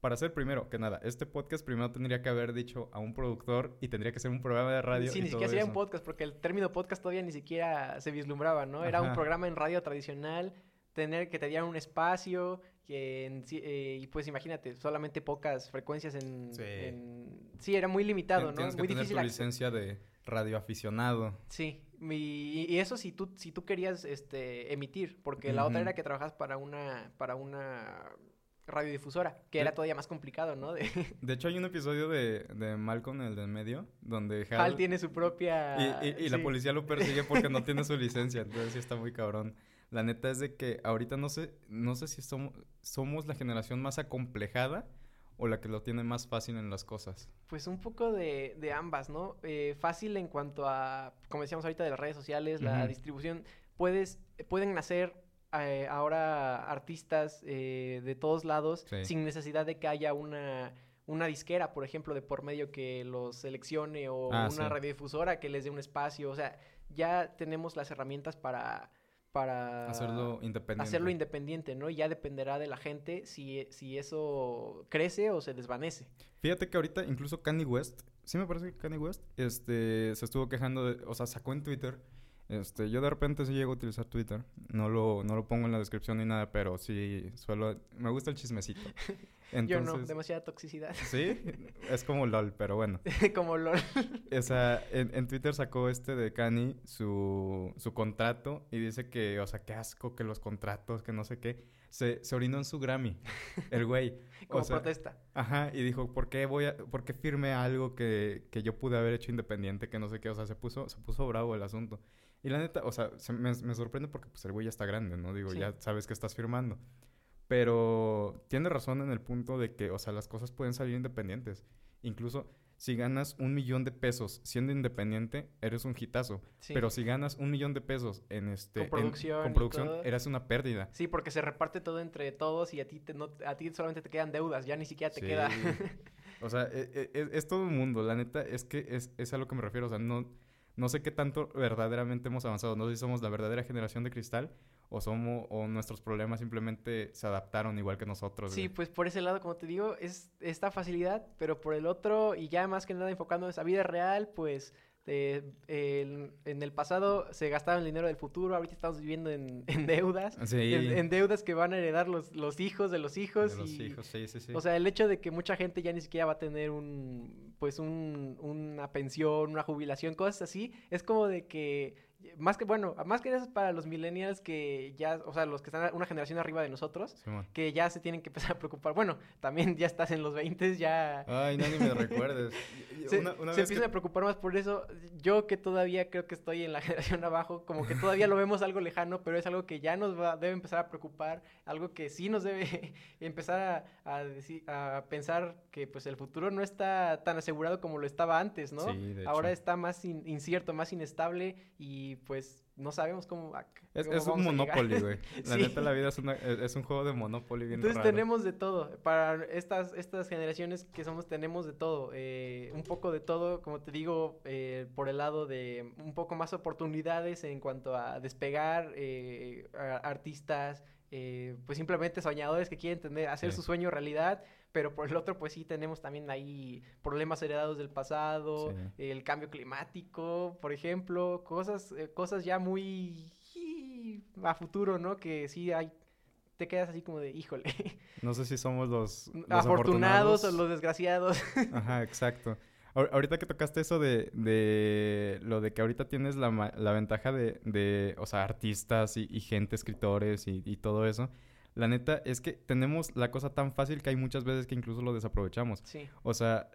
para hacer primero que nada, este podcast primero tendría que haber dicho a un productor y tendría que ser un programa de radio.
sí,
y
ni
todo
siquiera sería un podcast, porque el término podcast todavía ni siquiera se vislumbraba, ¿no? Era un programa en radio tradicional, tener que te dieran un espacio, que en eh, y pues imagínate, solamente pocas frecuencias en...
Sí.
en- sí, era muy limitado,
Tien-
¿no?
Tienes que
muy
tener
difícil
tu
acce-
licencia de radioaficionado.
Sí, y eso si tú, si tú querías este, emitir, porque la otra era que trabajas para una, para una radiodifusora, que era todavía más complicado, ¿no? De,
De hecho, hay un episodio de, de Malcolm, el del medio, donde Hal...
Hal tiene su propia...
Y, y- y la policía lo persigue porque no tiene su licencia, entonces sí está muy cabrón. La neta es de que ahorita no sé, no sé si somos, somos la generación más acomplejada o la que lo tiene más fácil en las cosas.
Pues un poco de, de ambas, ¿no? Eh, fácil en cuanto a, como decíamos ahorita, de las redes sociales, la distribución. Puedes, pueden nacer eh, ahora artistas eh, de todos lados
Sí.
sin necesidad de que haya una, una disquera, por ejemplo, de por medio que los seleccione o
Ah,
una
sí.
radiodifusora que les dé un espacio. O sea, ya tenemos las herramientas para... para
Hacerlo independiente.
hacerlo independiente, ¿no? Y ya dependerá de la gente si, si eso crece o se desvanece.
Fíjate que ahorita incluso Kanye West, sí me parece que Kanye West, este, se estuvo quejando de, o sea, sacó en Twitter, este, yo de repente sí llego a utilizar Twitter, no lo, no lo pongo en la descripción ni nada, pero sí suelo, me gusta el chismecito. Entonces,
Yo no, demasiada toxicidad.
sí, es como LOL, pero bueno.
Como LOL.
O sea, en, en Twitter sacó este de Kanye su, su contrato y dice que, o sea, qué asco que los contratos, que no sé qué. Se, se orinó en su Grammy, el güey.
Como
o sea,
protesta.
Ajá, y dijo, ¿por qué voy a, por qué firme algo que, que yo pude haber hecho independiente, que no sé qué? O sea, se puso, se puso bravo el asunto. Y la neta, o sea, se- me, me sorprende porque pues el güey ya está grande, ¿no? Digo,
Sí.
ya sabes que estás firmando. Pero tiene razón en el punto de que, o sea, las cosas pueden salir independientes. Incluso si ganas un millón de pesos siendo independiente, eres un hitazo.
Sí.
Pero si ganas un millón de pesos en este...
Con
en-
producción
con producción, eres una pérdida.
Sí, porque se reparte todo entre todos y a ti, te, no, a ti solamente te quedan deudas, ya ni siquiera te
Sí.
queda.
O sea, e- e- es, es todo un mundo. La neta es que es, es a lo que me refiero. O sea, no, no sé qué tanto verdaderamente hemos avanzado. No sé si somos la verdadera generación de cristal o somos o nuestros problemas simplemente se adaptaron igual que nosotros.
Sí,
güey.
pues por ese lado, como te digo, es esta facilidad, pero por el otro, y ya más que nada enfocándonos a vida real, pues eh, el- en el pasado se gastaba el dinero del futuro, ahorita estamos viviendo en, en deudas,
Sí.
en, en deudas que van a heredar los, los hijos de los hijos.
De los
y,
hijos, sí, sí, sí.
O sea, el hecho de que mucha gente ya ni siquiera va a tener un, pues un, una pensión, una jubilación, cosas así, es como de que más que, bueno, más que eso es para los millennials que ya, o sea, los que están una generación arriba de nosotros, que ya se tienen que empezar a preocupar. Bueno, también ya estás en los 20, ya...
Ay, no, ni me recuerdes.
Se,
una- una
se
vez que-
empiezan a preocupar más por eso. Yo que todavía creo que estoy en la generación abajo, como que todavía lo vemos algo lejano, pero es algo que ya nos va, debe empezar a preocupar, algo que sí nos debe empezar a, a, decir- a pensar que pues el futuro no está tan asegurado como lo estaba antes, ¿no?
Sí, de
Ahora
hecho.
está más in- incierto, más inestable y pues no sabemos cómo...
Es,
cómo
es un. Monopoly, güey. La
Sí.
neta, la vida es, una- es un juego de Monopoly bien
Entonces
raro.
tenemos de todo. Para estas, estas generaciones que somos, tenemos de todo. eh, un poco de todo, como te digo, eh, por el lado de un poco más oportunidades en cuanto a despegar eh, a- artistas, eh, pues simplemente soñadores que quieren tener, hacer
Sí.
su sueño realidad. Pero por el otro, pues sí tenemos también ahí problemas heredados del pasado,
Sí.
el cambio climático, por ejemplo, cosas, eh, cosas ya muy a futuro, ¿no? Que sí hay, te quedas así como de, híjole.
No sé si somos los, los
afortunados o los desgraciados.
Ajá, exacto. Ahor- Ahorita que tocaste eso de, de lo de que ahorita tienes la, la ventaja de, de, o sea, artistas y, y gente, escritores y, y todo eso, la neta es que tenemos la cosa tan fácil que hay muchas veces que incluso lo desaprovechamos.
Sí,
O sea,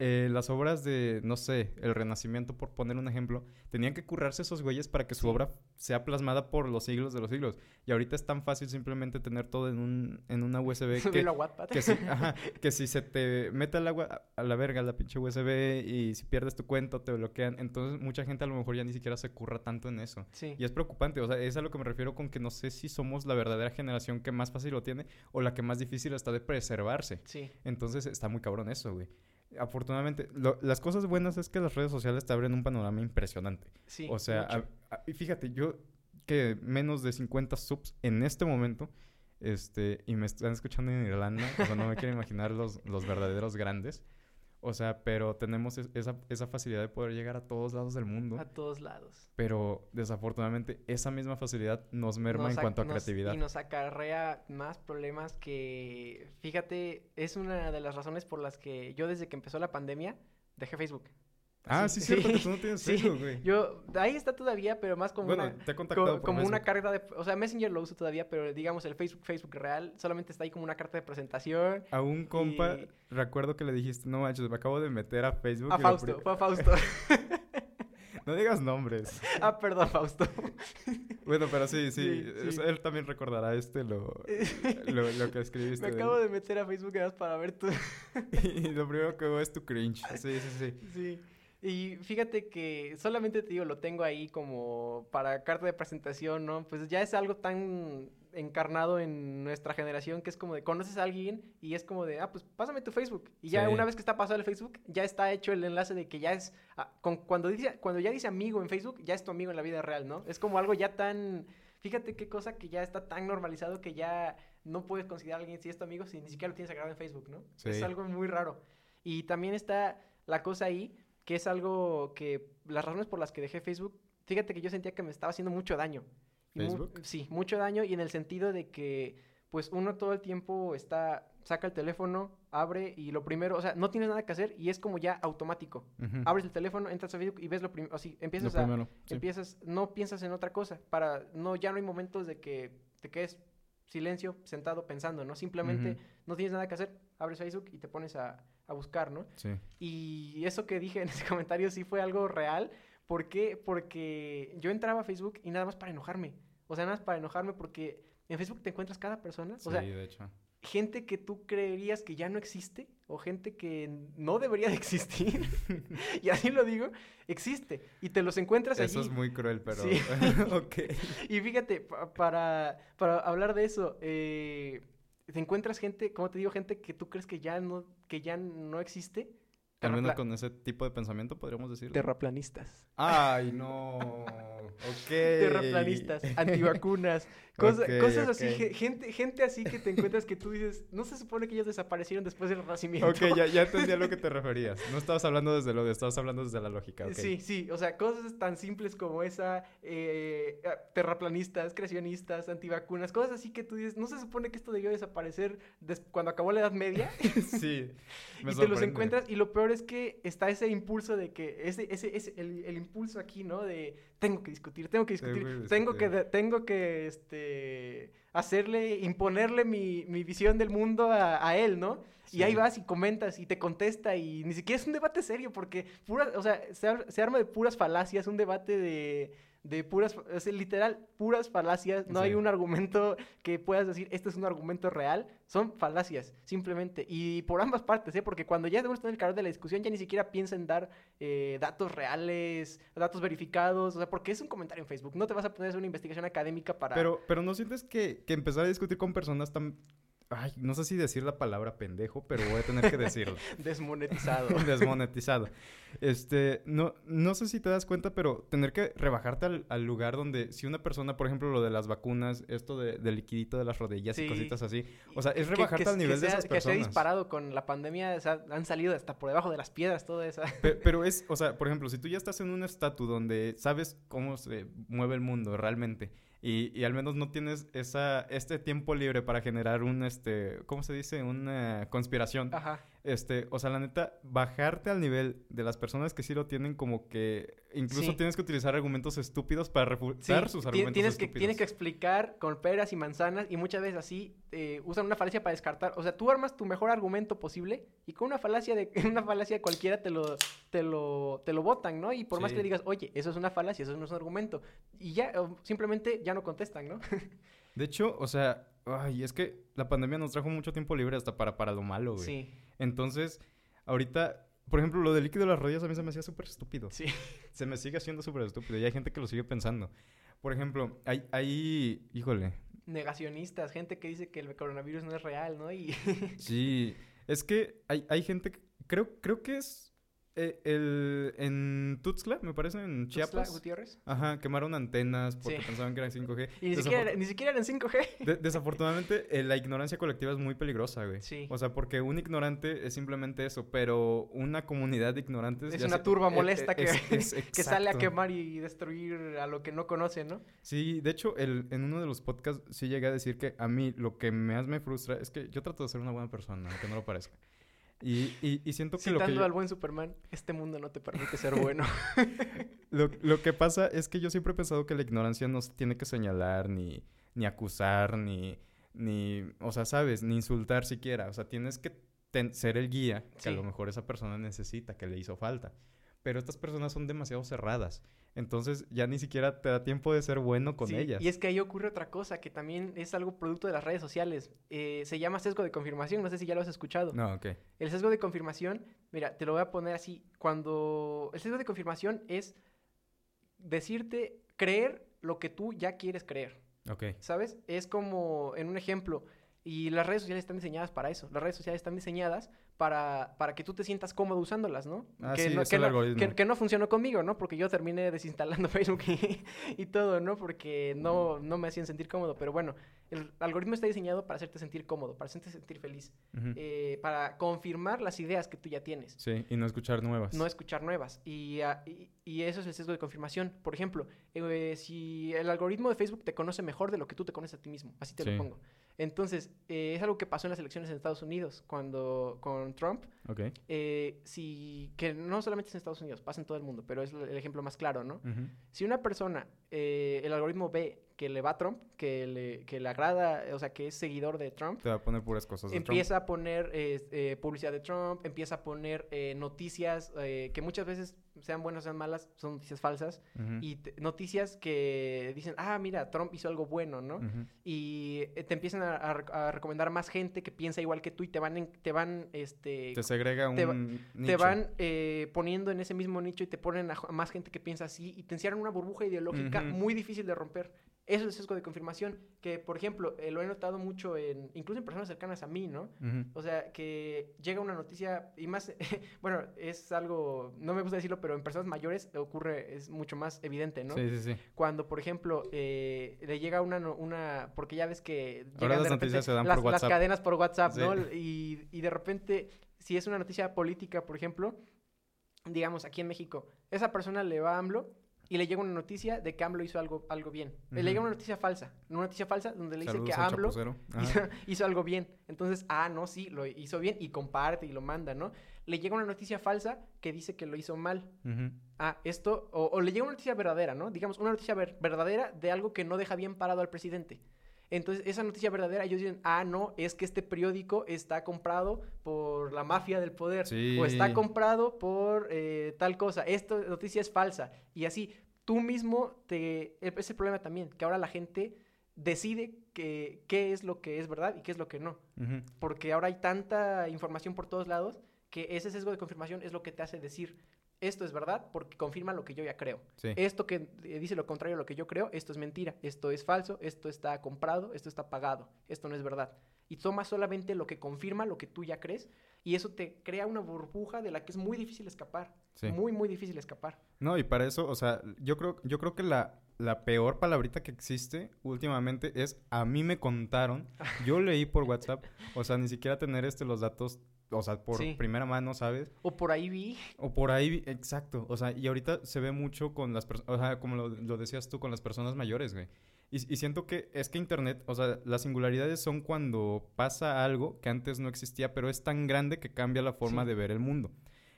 eh, las obras de, no sé, el Renacimiento, por poner un ejemplo, tenían que currarse esos güeyes para que su obra sea plasmada por los siglos de los siglos. Y ahorita es tan fácil simplemente tener todo en, un, en una USB que,
a
si, ajá, que si se te mete al agua a la verga la pinche USB y si pierdes tu cuenta te bloquean, entonces mucha gente a lo mejor ya ni siquiera se curra tanto en eso.
Sí,
Y es preocupante, o sea, es a lo que me refiero con que no sé si somos la verdadera generación que más fácil lo tiene o la que más difícil está de preservarse.
sí,
Entonces está muy cabrón eso, güey. Afortunadamente, lo- las cosas buenas es que las redes sociales te abren un panorama impresionante.
sí.
o sea, a- fíjate, yo que menos de 50 subs en este momento, este, y me están escuchando en Irlanda, o sea, no me quiero imaginar los, los verdaderos grandes. O sea, pero tenemos es- esa, esa facilidad de poder llegar a todos lados del mundo.
a todos lados.
Pero desafortunadamente esa misma facilidad nos merma
Nos
en cuanto a
nos-
creatividad.
Y nos acarrea más problemas que, fíjate, es una de las razones por las que yo desde que empezó la pandemia dejé Facebook.
Ah, sí, cierto que
sí,
tú no tienes
sí.
Facebook, güey.
Yo, ahí está todavía, pero más como
Bueno,
una...
te he
co-
contactado por
como una carta de... O sea, Messenger lo uso todavía, pero digamos el Facebook, Facebook real, solamente está ahí como una carta de presentación.
A un compa,
Y-
recuerdo que le dijiste, no manches, me acabo de meter a Facebook.
A Fausto, fue a Fausto.
No digas nombres.
ah, perdón, Fausto.
Bueno, pero sí, sí,
Sí, sí.
él también recordará este lo, lo, lo que escribiste.
Me acabo de meter a Facebook para ver tu...
Y lo primero que veo es tu cringe. Sí, sí, sí.
Sí. Y fíjate que solamente te digo, lo tengo ahí como para carta de presentación, ¿no? Pues ya es algo tan encarnado en nuestra generación que es como de conoces a alguien y es como de, ah, pues pásame tu Facebook. Y ya
Sí.
una vez que está pasado el Facebook, ya está hecho el enlace de que ya es, ah, con, cuando, dice, cuando ya dice amigo en Facebook, ya es tu amigo en la vida real, ¿no? Es como algo ya tan, fíjate qué cosa que ya está tan normalizado que ya no puedes considerar a alguien si es tu amigo si ni siquiera lo tienes agregado en Facebook, ¿no? Es algo muy raro. Y también está la cosa ahí, que es algo que las razones por las que dejé Facebook, fíjate que yo sentía que me estaba haciendo mucho daño. Mu-
¿Facebook?
sí, mucho daño y en el sentido de que pues uno todo el tiempo está, saca el teléfono, abre y lo primero, o sea, no tienes nada que hacer y es como ya automático. Abres el teléfono, entras a Facebook y ves lo primero, así,
Lo
empiezas a,
primero, sí.
empiezas, no piensas en otra cosa, para, no, ya no hay momentos de que te quedes silencio, sentado, pensando, ¿no? Simplemente no tienes nada que hacer, abres Facebook y te pones a, a buscar, ¿no?
Sí.
Y eso que dije en ese comentario sí fue algo real. ¿Por qué? Porque yo entraba a Facebook y nada más para enojarme. O sea, nada más para enojarme porque en Facebook te encuentras cada persona.
Sí,
O sea,
de hecho.
gente que tú creerías que ya no existe o gente que no debería de existir. y así lo digo, existe. Y te los encuentras
Eso
allí.
es muy cruel, pero...
Sí.
ok.
Y fíjate, pa- para, para hablar de eso, eh, te encuentras gente, como te digo, gente que tú crees que ya no, que ya no existe.
Al menos con ese tipo de pensamiento podríamos decirlo.
Terraplanistas.
Ay, no. Ok.
Terraplanistas, antivacunas, Cosa- cosas así, gente, gente así que te encuentras que tú dices, no se supone que ellos desaparecieron después del Renacimiento.
Ok, ya, ya entendí a lo que te referías. No estabas hablando desde lo de, estabas hablando desde la lógica.
Sí, sí, o sea, cosas tan simples como esa, eh, ah, terraplanistas, creacionistas, antivacunas, cosas así que tú dices, no se supone que esto debió desaparecer des- cuando acabó la Edad Media
Sí. me
y te los encuentras y lo peor es que está ese impulso de que, ese, ese, ese el, el impulso aquí, ¿no? De tengo que discutir, tengo que
Tengo
discutir,
que
tengo que,
discutir.
de- tengo que, este, hacerle, imponerle mi, mi visión del mundo a, a él, ¿no? Y ahí vas y comentas y te contesta y ni siquiera es un debate serio porque pura, o sea, se, se arma de puras falacias, un debate de, de puras, sea, literal, puras falacias. No hay un argumento que puedas decir, este es un argumento real. Son falacias, simplemente. Y por ambas partes, ¿eh? Porque cuando ya estamos en el calor de la discusión, ya ni siquiera piensa en dar eh, datos reales, datos verificados. O sea, porque es un comentario en Facebook. No te vas a poner a hacer una investigación académica para...
Pero, pero ¿no sientes que, que empezar a discutir con personas tan... Ay, no sé si decir la palabra pendejo, pero voy a tener que decirlo.
Desmonetizado.
Desmonetizado. Este, no, no sé si te das cuenta, pero tener que rebajarte al, al lugar donde si una persona, por ejemplo, lo de las vacunas, esto de, del liquidito de las rodillas y cositas así, o sea, es rebajarte
que-
al nivel
que
de esas
Que se ha
personas.
disparado con la pandemia, o sea, han salido hasta por debajo de las piedras, toda esa.
Pe- Pero es, o sea, por ejemplo, si tú ya estás en un estatus donde sabes cómo se mueve el mundo realmente y, y al menos no tienes esa, este tiempo libre para generar un, este, ¿cómo se dice? Una conspiración.
Ajá.
Este, o sea, la neta, bajarte al nivel de las personas que sí lo tienen como que incluso
Sí.
tienes que utilizar argumentos estúpidos para
Sí,
refutar sus argumentos
tienes que,
estúpidos.
tienes que explicar con peras y manzanas y muchas veces así eh, usan una falacia para descartar. O sea, tú armas tu mejor argumento posible y con una falacia de una falacia cualquiera te lo, te lo, te lo botan, ¿no? Y por más que le digas, oye, eso es una falacia, eso no es un argumento. Y ya, simplemente ya no contestan, ¿no?
De hecho, o sea, ay, es que la pandemia nos trajo mucho tiempo libre hasta para, para lo malo, güey.
Sí,
Entonces, ahorita, por ejemplo, lo del líquido de las rodillas a mí se me hacía súper estúpido.
sí.
Se me sigue haciendo súper estúpido y hay gente que lo sigue pensando. Por ejemplo, hay, hay, híjole,
Negacionistas, gente que dice que el coronavirus no es real, ¿no? Y
sí, es que hay, hay gente, que- creo, creo que es eh, el, en Tuxtla, me parece, en Chiapas.
Gutiérrez.
Ajá, quemaron antenas porque
Sí.
pensaban que eran 5G.
Y ni siquiera, ni siquiera eran 5G.
de- desafortunadamente, eh, la ignorancia colectiva es muy peligrosa, güey.
Sí.
O sea, porque un ignorante es simplemente eso, pero una comunidad de ignorantes...
Es una
se-
turba
eh, eh,
molesta que,
es- es
que sale a quemar y destruir a lo que no conoce, ¿no?
Sí, de hecho, el, en uno de los podcasts sí llegué a decir que a mí lo que más me frustra es que yo trato de ser una buena persona, aunque no lo parezca. Y, y, y siento que lo que,
Citando
yo-
al buen Superman, este mundo no te permite ser bueno.
lo, lo que pasa es que yo siempre he pensado que la ignorancia no se tiene que señalar, ni, ni acusar, ni, ni, o sea, sabes, ni insultar siquiera. O sea, tienes que ten- ser el guía que a lo mejor esa persona necesita, que le hizo falta. Pero estas personas son demasiado cerradas. Entonces ya ni siquiera te da tiempo de ser bueno con
Sí,
ellas.
Y es que ahí ocurre otra cosa que también es algo producto de las redes sociales. Eh, se llama sesgo de confirmación, no sé si ya lo has escuchado.
No, ok.
El sesgo de confirmación, mira, te lo voy a poner así. Cuando el sesgo de confirmación es decirte creer lo que tú ya quieres creer.
Ok.
¿Sabes? Es como en un ejemplo. Y las redes sociales están diseñadas para eso. Las redes sociales están diseñadas para, para que tú te sientas cómodo usándolas, ¿no?
Ah,
que,
sí,
no,
es
que,
el
no,
algoritmo.
que- que no funcionó conmigo, ¿no? Porque yo terminé desinstalando Facebook y, y todo, ¿no? Porque no, no me hacían sentir cómodo. Pero bueno, el algoritmo está diseñado para hacerte sentir cómodo, para hacerte sentir feliz, eh, para confirmar las ideas que tú ya tienes.
Sí, y no escuchar nuevas.
No escuchar nuevas. Y, ah, y, y eso es el sesgo de confirmación. Por ejemplo, eh, si el algoritmo de Facebook te conoce mejor de lo que tú te conoces a ti mismo, así te
Sí.
lo pongo. Entonces, eh, es algo que pasó en las elecciones en Estados Unidos, cuando con Trump,
Ok.
eh, si, que no solamente es en Estados Unidos, pasa en todo el mundo, pero es el ejemplo más claro, ¿no? Si una persona, eh, el algoritmo ve que le va a Trump, que le, que le agrada, o sea, que es seguidor de Trump,
Te va a poner puras cosas de Trump.
empieza a poner eh, eh, publicidad de Trump, empieza a poner eh, noticias que muchas veces, sean buenas o sean malas, son noticias falsas, y te- noticias que dicen, ah, mira, Trump hizo algo bueno, ¿no? Y eh, te empiezan a, a rec- a recomendar más gente que piensa igual que tú y te van, en- te van, este,
Te segrega un
te
nicho.
te van eh, poniendo en ese mismo nicho y te ponen a, más gente que piensa así y te encierran en una burbuja ideológica muy difícil de romper. Eso es el sesgo de confirmación, que por ejemplo, eh, lo he notado mucho en, incluso en personas cercanas a mí, ¿no? O sea, que llega una noticia y más, bueno, es algo, no me gusta decirlo, pero en personas mayores ocurre, es mucho más evidente, ¿no?
Sí, sí, sí.
Cuando, por ejemplo, eh, le llega una, una, porque ya ves que
Ahora las
de repente
noticias se dan
las,
por
las
WhatsApp.
cadenas por WhatsApp,
Sí.
¿no? Y, y de repente, si es una noticia política, por ejemplo, digamos, aquí en México, esa persona le va a AMLO y le llega una noticia de que AMLO hizo algo, algo bien. Le llega una noticia falsa, una noticia falsa donde le dice que AMLO hizo, algo bien. Entonces, ah, no, sí, lo hizo bien y comparte y lo manda, ¿no? Le llega una noticia falsa que dice que lo hizo mal. Ah, esto, o, o le llega una noticia verdadera, ¿no? Digamos, una noticia ver- verdadera de algo que no deja bien parado al presidente. Entonces, esa noticia verdadera, ellos dicen, ah, no, es que este periódico está comprado por la mafia del poder. O está
Sí.
comprado por eh, tal cosa. Esta noticia es falsa. Y así, tú mismo te... e, Es el problema también, que ahora la gente decide que, qué es lo que es verdad y qué es lo que no.
Ujú.
Porque ahora hay tanta información por todos lados que ese sesgo de confirmación es lo que te hace decir, esto es verdad porque confirma lo que yo ya creo.
Sí.
Esto que eh, dice lo contrario a lo que yo creo, esto es mentira, esto es falso, esto está comprado, esto está pagado, esto no es verdad. Y tomas solamente lo que confirma lo que tú ya crees y eso te crea una burbuja de la que es muy difícil escapar.
Sí.
Muy, muy difícil escapar.
No, y para eso, o sea, yo creo, yo creo que la, la peor palabrita que existe últimamente es a mí me contaron. Yo leí por WhatsApp, o sea, ni siquiera tener este los datos, o sea, por
Sí.
primera mano, ¿sabes?
O por ahí vi,
O por ahí, exacto. O sea, y ahorita se ve mucho con las personas, o sea, como lo, lo decías tú, con las personas mayores, güey. Y, y siento que es que Internet, o sea, las singularidades son cuando pasa algo que antes no existía, pero es tan grande que cambia la forma
Sí.
de ver el mundo.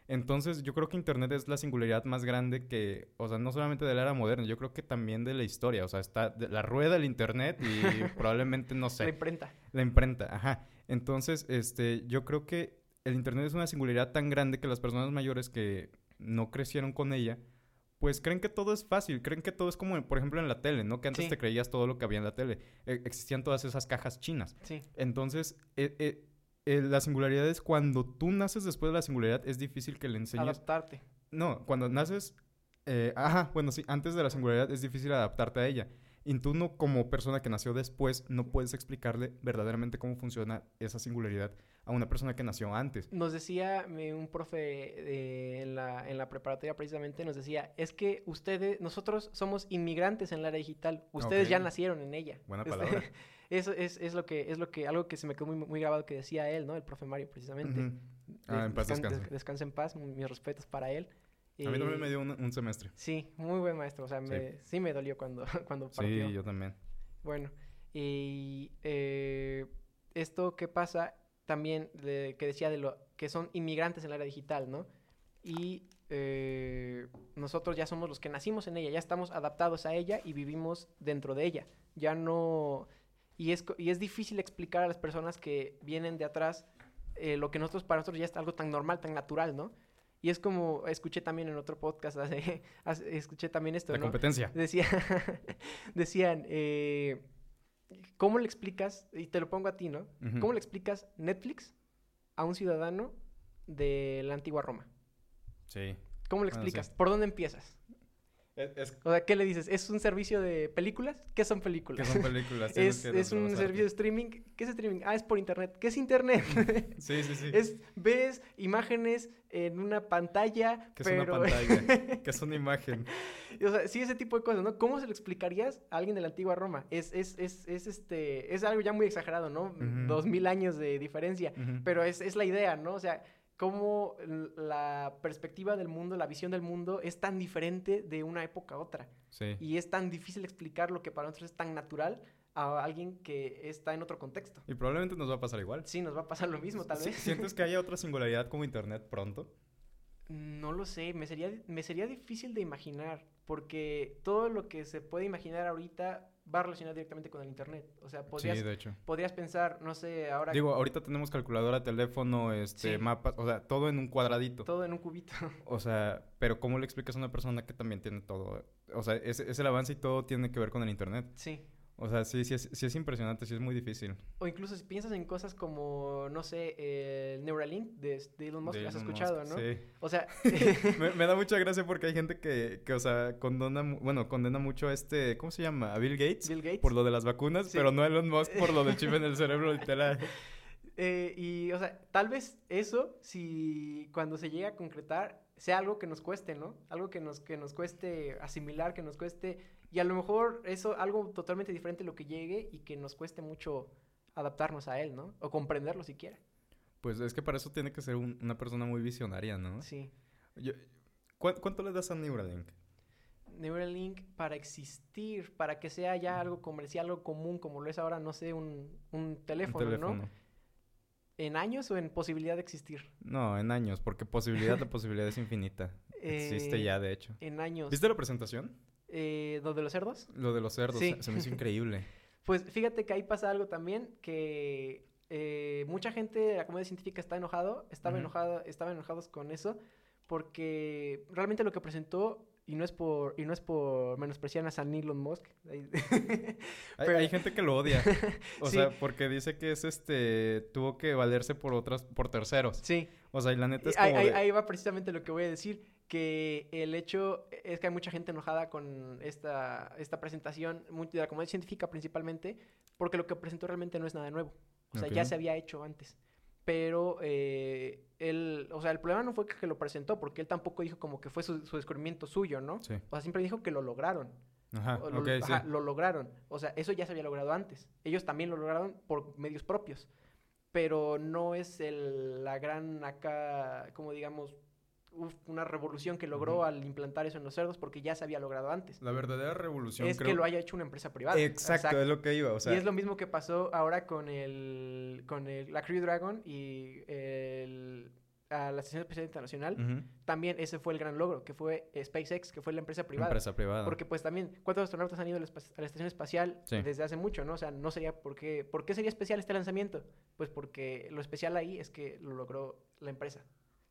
Entonces, yo creo que Internet es la singularidad más grande que, o sea, no solamente de la era moderna, yo creo que también de la historia. O sea, está de la rueda del Internet y probablemente, no sé,
la imprenta.
la imprenta, ajá. Entonces, este, yo creo que el Internet es una singularidad tan grande que las personas mayores que no crecieron con ella, pues creen que todo es fácil, creen que todo es como, por ejemplo, en la tele, ¿no? Que antes
Sí.
te creías todo lo que había en la tele. E- existían todas esas cajas chinas.
Sí,
Entonces, eh, eh, eh, la singularidad es cuando tú naces después de la singularidad, es difícil que le enseñes.
adaptarte.
No, cuando naces, eh, ajá, bueno, sí, antes de la singularidad es difícil adaptarte a ella. Y tú no, como persona que nació después, no puedes explicarle verdaderamente cómo funciona esa singularidad a una persona que nació antes.
Nos decía un profe de- en, la, en la preparatoria precisamente, nos decía, es que ustedes, nosotros somos inmigrantes en la era digital, ustedes ya nacieron en ella.
Buena
Este,
palabra.
Eso es, es lo que, es lo que, algo que se me quedó muy, muy grabado que decía él, ¿no? El profe Mario, precisamente.
Ujú. Ah, en paz
Descan-
descanse.
des- descanse en paz, mis respetos para él.
A mí también me dio un, un semestre.
Sí, muy buen maestro, o sea,
Sí.
me- sí me dolió cuando, cuando partió.
Sí, yo también.
Bueno, y eh, esto que pasa también, de- que decía de lo que son inmigrantes en la era digital, ¿no? Y eh, nosotros ya somos los que nacimos en ella, ya estamos adaptados a ella y vivimos dentro de ella. Ya no... Y es, y es difícil explicar a las personas que vienen de atrás eh, lo que nosotros para nosotros ya es algo tan normal, tan natural, ¿no? Y es como escuché también en otro podcast, hace- hace- escuché también esto,
La
¿no?
competencia.
Decía, decían, eh, ¿cómo le explicas, y te lo pongo a ti, ¿no? ¿Cómo le explicas Netflix a un ciudadano de la antigua Roma?
Sí.
¿Cómo le
Bueno, sí.
explicas? ¿Por dónde empiezas?
Es, es
O sea, ¿qué le dices? ¿Es un servicio de películas? ¿Qué son películas?
son películas.
¿Es, es un servicio de streaming? ¿Qué es streaming? Ah, es por internet. ¿Qué es internet?
Sí, sí, sí.
es, ves imágenes en una pantalla,
Que es
pero...
una pantalla. que es una imagen.
O sea, sí, ese tipo de cosas, ¿no? ¿Cómo se lo explicarías a alguien de la antigua Roma? Es, es, es, es, este, es algo ya muy exagerado, ¿no? Dos mil años de diferencia. Pero es, es la idea, ¿no? O sea, cómo la perspectiva del mundo, la visión del mundo es tan diferente de una época a otra.
Sí.
Y es tan difícil explicar lo que para nosotros es tan natural a alguien que está en otro contexto.
Y probablemente nos va a pasar igual.
Sí, nos va a pasar lo mismo, tal vez.
¿Sientes que haya otra singularidad como Internet pronto?
No lo sé, me sería, me sería difícil de imaginar, porque todo lo que se puede imaginar ahorita va relacionado directamente con el Internet. O sea, podrías,
Sí, de hecho.
podrías pensar, no sé, ahora
Digo, ahorita tenemos calculadora, teléfono, este,
Sí.
mapas, o sea, todo en un cuadradito.
todo en un cubito.
O sea, pero ¿cómo le explicas a una persona que también tiene todo? O sea, es, es el avance y todo tiene que ver con el internet.
sí,
O sea, sí, sí es, sí es impresionante, sí es muy difícil.
O incluso si piensas en cosas como, no sé, el Neuralink de, de Elon Musk,
De
has escuchado,
Musk,
¿no?
Sí.
O sea,
me, me da mucha gracia porque hay gente que, que, o sea, condona, bueno, condena mucho a este, ¿cómo se llama? A Bill Gates.
Bill Gates.
Por lo de las vacunas,
Sí.
pero no a Elon Musk por lo del chip en el cerebro, literal.
Eh, y, o sea, tal vez eso, si cuando se llega a concretar, sea algo que nos cueste, ¿no? Algo que nos, que nos cueste asimilar, que nos cueste... Y a lo mejor eso, algo totalmente diferente lo que llegue y que nos cueste mucho adaptarnos a él, ¿no? O comprenderlo siquiera.
Pues es que para eso tiene que ser un- una persona muy visionaria, ¿no?
Sí.
Yo- ¿cu- ¿Cuánto le das a Neuralink?
Neuralink para existir, para que sea ya algo comercial, algo común, como lo es ahora, no sé, un, un teléfono,
Un teléfono.
¿no? ¿En años o en posibilidad de existir?
No, en años, porque posibilidad de posibilidad es infinita. Existe
Eh,
ya, de hecho.
En años.
¿Viste la presentación?
Eh, ¿Lo de los cerdos?
Lo de los cerdos,
Sí.
se, se me hizo increíble.
Pues fíjate que ahí pasa algo también que eh, mucha gente de la comunidad científica está enojado, estaba
Ujú.
enojada, estaban enojados con eso, porque realmente lo que presentó y no es por y no es por menospreciar a San Elon Musk. ahí-
Hay,
Pero-
hay gente que lo odia. O
Sí.
sea, porque dice que es este. Tuvo que valerse por otras, por terceros.
sí,
O sea, y la neta es
ahí,
como.
ahí-
de-
ahí va precisamente lo que voy a decir, que el hecho es que hay mucha gente enojada con esta, esta presentación, de la comunidad científica principalmente, porque lo que presentó realmente no es nada nuevo. O sea, ya se había hecho antes. Pero eh, él, o sea, el problema no fue que lo presentó, porque él tampoco dijo como que fue su, su descubrimiento suyo, ¿no?
Sí.
O sea, siempre dijo que lo lograron.
Ajá,
lo,
sí.
ajá, lo lograron. O sea, eso ya se había logrado antes. Ellos también lo lograron por medios propios. Pero no es el- la gran acá, como digamos, uf, una revolución que logró
Ujú.
al implantar eso en los cerdos porque ya se había logrado antes.
La verdadera revolución
Es
creo...
que lo haya hecho una empresa privada.
Exacto, es lo que iba. O sea,
y es lo mismo que pasó ahora con el con el, la Crew Dragon y el, a la Estación Espacial Internacional.
ujú,
También ese fue el gran logro, que fue SpaceX, que fue la empresa privada.
empresa privada.
Porque pues también, ¿cuántos astronautas han ido a la, a la estación espacial
Sí.
desde hace mucho, no? O sea, no sería por qué, ¿por qué sería especial este lanzamiento? Pues porque lo especial ahí es que lo logró la empresa,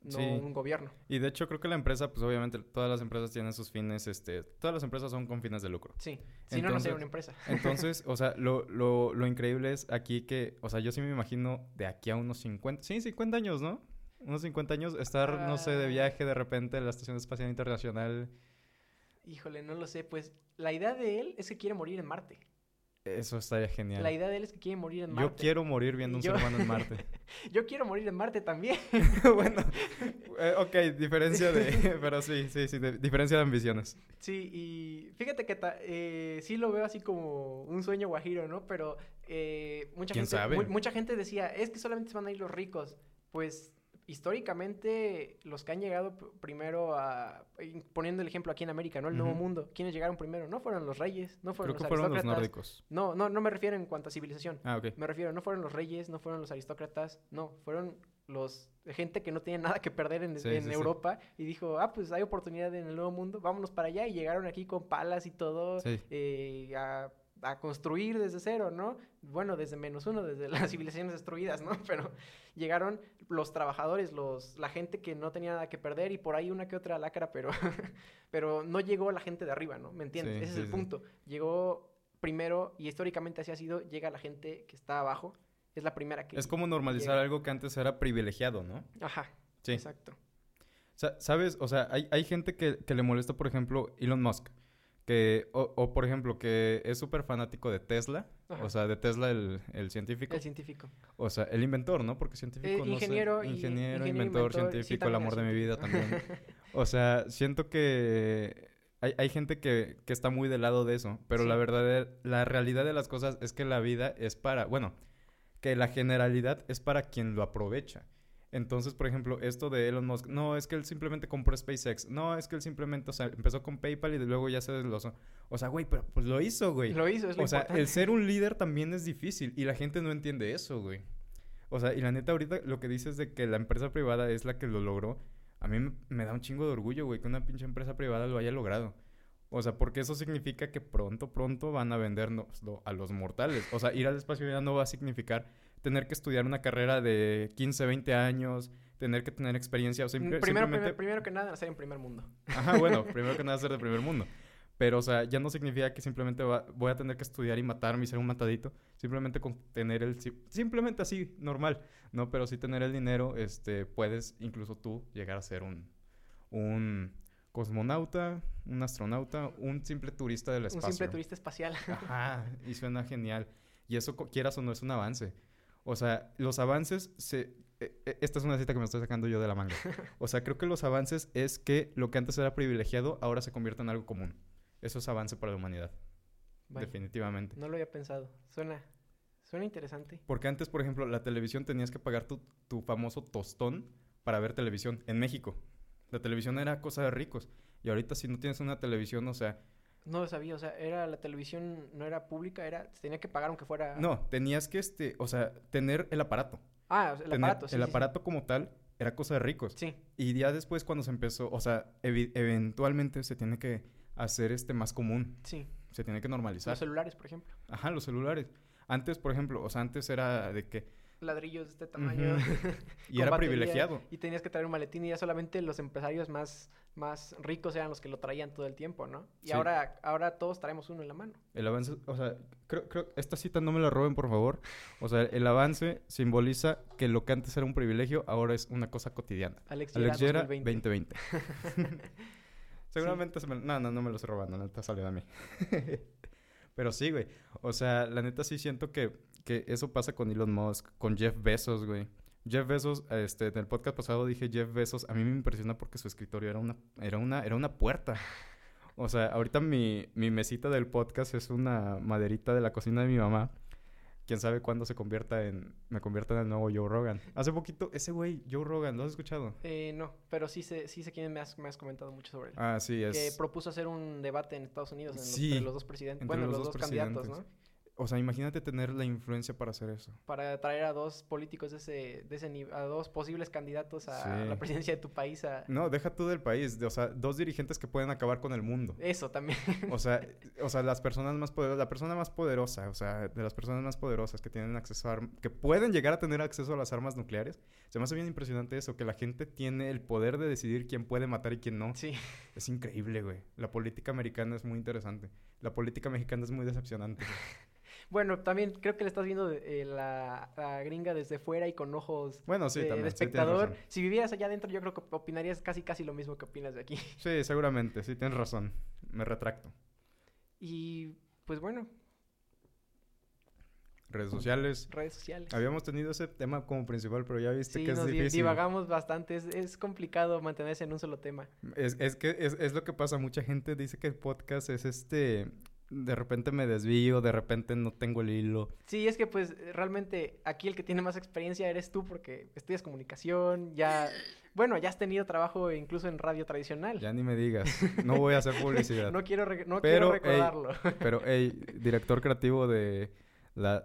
no
Sí.
un gobierno.
Y de hecho creo que la empresa, pues obviamente todas las empresas tienen sus fines, este... Todas las empresas son con fines de lucro.
Sí, si no, no sería una empresa.
Entonces, o sea, lo, lo, lo increíble es aquí que, o sea, yo sí me imagino de aquí a unos 50, sí, 50 años, ¿no? Unos 50 años, estar, no sé, de
Ah.
viaje de repente en la Estación Espacial Internacional.
Híjole, no lo sé, pues la idea de él es que quiere morir en Marte.
Eso estaría genial.
La idea de él es que quiere morir en Marte.
Yo quiero morir viendo un
Yo-
ser humano en Marte.
Yo quiero morir en Marte también.
bueno, eh, ok, diferencia de... Pero sí, sí, sí, de- diferencia de ambiciones.
Sí, y fíjate que ta- eh, sí lo veo así como un sueño guajiro, ¿no? Pero eh, mucha,
¿Quién
gente,
sabe?
mu- mucha gente decía, es que solamente se van a ir los ricos. Pues históricamente los que han llegado primero a, poniendo el ejemplo aquí en América, ¿no? El Nuevo. Mundo, ¿quiénes llegaron primero? No fueron los reyes, no fueron
Creo que
los
fueron los
aristócratas.
nórdicos.
No, no, no me refiero en cuanto a civilización.
Ah, ok.
Me refiero, no fueron los reyes, no fueron los aristócratas, no, fueron los gente que no tiene nada que perder en,
Sí,
en
sí, sí.
Europa y dijo, ah, pues hay oportunidad en el nuevo mundo, vámonos para allá y llegaron aquí con palas y todo
Sí.
eh, a, a construir desde cero, ¿no? Bueno, desde menos uno, desde las civilizaciones destruidas, ¿no? Pero llegaron los trabajadores, los, la gente que no tenía nada que perder y por ahí una que otra lácara, pero, pero no llegó la gente de arriba, ¿no? ¿Me entiendes?
Sí,
Ese
sí,
es el
sí.
punto. Llegó primero, y históricamente así ha sido, llega la gente que está abajo, es la primera que...
Es como normalizar
llega.
algo que antes era privilegiado, ¿no?
Ajá,
Sí.
exacto.
Sa- ¿Sabes? O sea, hay, hay gente que, que le molesta, por ejemplo, Elon Musk. Que, o, o, por ejemplo, que es súper fanático de Tesla.
Ajá.
O sea, de Tesla el, el científico.
El científico.
O sea, el inventor, ¿no? Porque científico,
Eh,
no sé,
ingeniero
Ingeniero, inventor,
sí,
científico, el amor de mi vida también. O sea, siento que hay, hay gente que, que está muy del lado de eso. Pero
Sí.
la verdad, la realidad de las cosas es que la vida es para... Bueno, que la generalidad es para quien lo aprovecha. Entonces, por ejemplo, esto de Elon Musk, no, es que él simplemente compró SpaceX, no, es que él simplemente, o sea, empezó con PayPal y de luego ya se desglosó. O sea, güey, pero pues lo hizo, güey.
Lo hizo, es lo
O sea,
importante.
el ser un líder también es difícil y la gente no entiende eso, güey. O sea, y la neta ahorita lo que dices de que la empresa privada es la que lo logró, a mí me, da un chingo de orgullo, güey, que una pinche empresa privada lo haya logrado. O sea, porque eso significa que pronto, pronto van a vendernoslo a los mortales. O sea, ir al espacio ya no va a significar tener que estudiar una carrera de 15, 20 años, tener que tener experiencia. O sea,
primero,
simplemente...
primer- primero que nada, nacer en primer mundo.
Ajá, bueno, primero que nada ser de primer mundo. Pero, o sea, ya no significa que simplemente va- voy a tener que estudiar y matarme y ser un matadito. Simplemente con tener el... si- Simplemente así, normal, ¿no? Pero sí tener el dinero, este, puedes incluso tú llegar a ser un... Un cosmonauta, un astronauta, un simple turista del
Un
espacio.
simple turista espacial.
Ajá, y suena genial. Y eso, quieras o no, es un avance. O sea, los avances se... e- e- Esta es una cita que me estoy sacando yo de la manga. O sea, creo que los avances es que lo que antes era privilegiado ahora se convierte en algo común. Eso es avance para la humanidad, definitivamente.
no lo había pensado. Suena, suena interesante.
Porque antes, por ejemplo, la televisión tenías que pagar tu, tu famoso tostón para ver televisión en México. La televisión era cosa de ricos. Y ahorita si no tienes una televisión, o sea,
No lo sabía, o sea, era la televisión, no era pública, era, se tenía que pagar aunque fuera...
no, tenías que, este, o sea, tener el aparato.
Ah, o sea, el
Tener
aparato, sí,
el
sí, sí.
aparato como tal era cosa de ricos.
Sí,
Y ya después cuando se empezó, o sea, eventualmente se tiene que hacer este más común,
sí.
se tiene que normalizar.
Los celulares, por ejemplo.
Ajá, los celulares. Antes, por ejemplo, o sea, antes era de que
Ladrillos de este tamaño.
Y era
batería,
privilegiado.
Y tenías que traer un maletín y ya solamente los empresarios más, más ricos eran los que lo traían todo el tiempo, ¿no? Y
Sí.
ahora, ahora todos traemos uno en la mano.
El avance, o sea, creo, creo, esta cita no me la roben, por favor. O sea, el avance simboliza que lo que antes era un privilegio, ahora es una cosa cotidiana.
Alex,
Alex Yera,
2020.
2020. Seguramente se me... No, no, no me lo estoy robando, la neta salió de mí. Pero sí, güey. O sea, la neta sí siento que, que eso pasa con Elon Musk, con Jeff Bezos, güey. Jeff Bezos, este, en el podcast pasado dije Jeff Bezos, a mí me impresiona porque su escritorio era una, era una, era una puerta. O sea, ahorita mi, mi mesita del podcast es una maderita de la cocina de mi mamá. Quién sabe cuándo se convierta en, me convierta en el nuevo Joe Rogan. Hace poquito, ese güey, Joe Rogan, ¿lo has escuchado?
Eh, no, pero sí sé, sí sé quién me has, me has comentado mucho sobre él.
Ah, sí,
que
es...
propuso hacer un debate en Estados Unidos en los-
Sí,
entre los dos presidentes. Bueno,
los
los,
dos
dos, candidatos, ¿no?
O sea, imagínate tener la influencia para hacer eso.
Para traer a dos políticos de ese, de ese nivel, a dos posibles candidatos a
Sí.
la presidencia de tu país. A...
No, deja tú del país. o sea, dos dirigentes que pueden acabar con el mundo.
Eso también.
O sea, o sea, las personas más poderosas, la persona más poderosa, o sea, de las personas más poderosas que tienen acceso a arm- que pueden llegar a tener acceso a las armas nucleares, se me hace bien impresionante eso, que la gente tiene el poder de decidir quién puede matar y quién no.
Sí.
Es increíble, güey. La política americana es muy interesante. La política mexicana es muy decepcionante. güey.
Bueno, también creo que le estás viendo eh, la, la gringa desde fuera y con ojos
Bueno, sí,
de,
también.
espectador. si vivieras allá adentro, yo creo que opinarías casi casi lo mismo que opinas de aquí.
Sí, seguramente, sí, tienes razón. Me retracto.
Y pues bueno,
Redes sociales.
redes sociales.
Habíamos tenido ese tema como principal, pero ya viste
Sí,
que es
nos di-
difícil.
divagamos bastante. Es, es complicado mantenerse en un solo tema.
Es, es que es, es lo que pasa. Mucha gente dice que el podcast es este. De repente me desvío, de repente no tengo el hilo.
Sí, es que pues realmente aquí el que tiene más experiencia eres tú porque estudias comunicación, ya, bueno, ya has tenido trabajo incluso en radio tradicional.
Ya ni me digas. No voy a hacer publicidad.
No quiero, no
Pero,
quiero
ey,
recordarlo.
Pero, hey, director creativo de la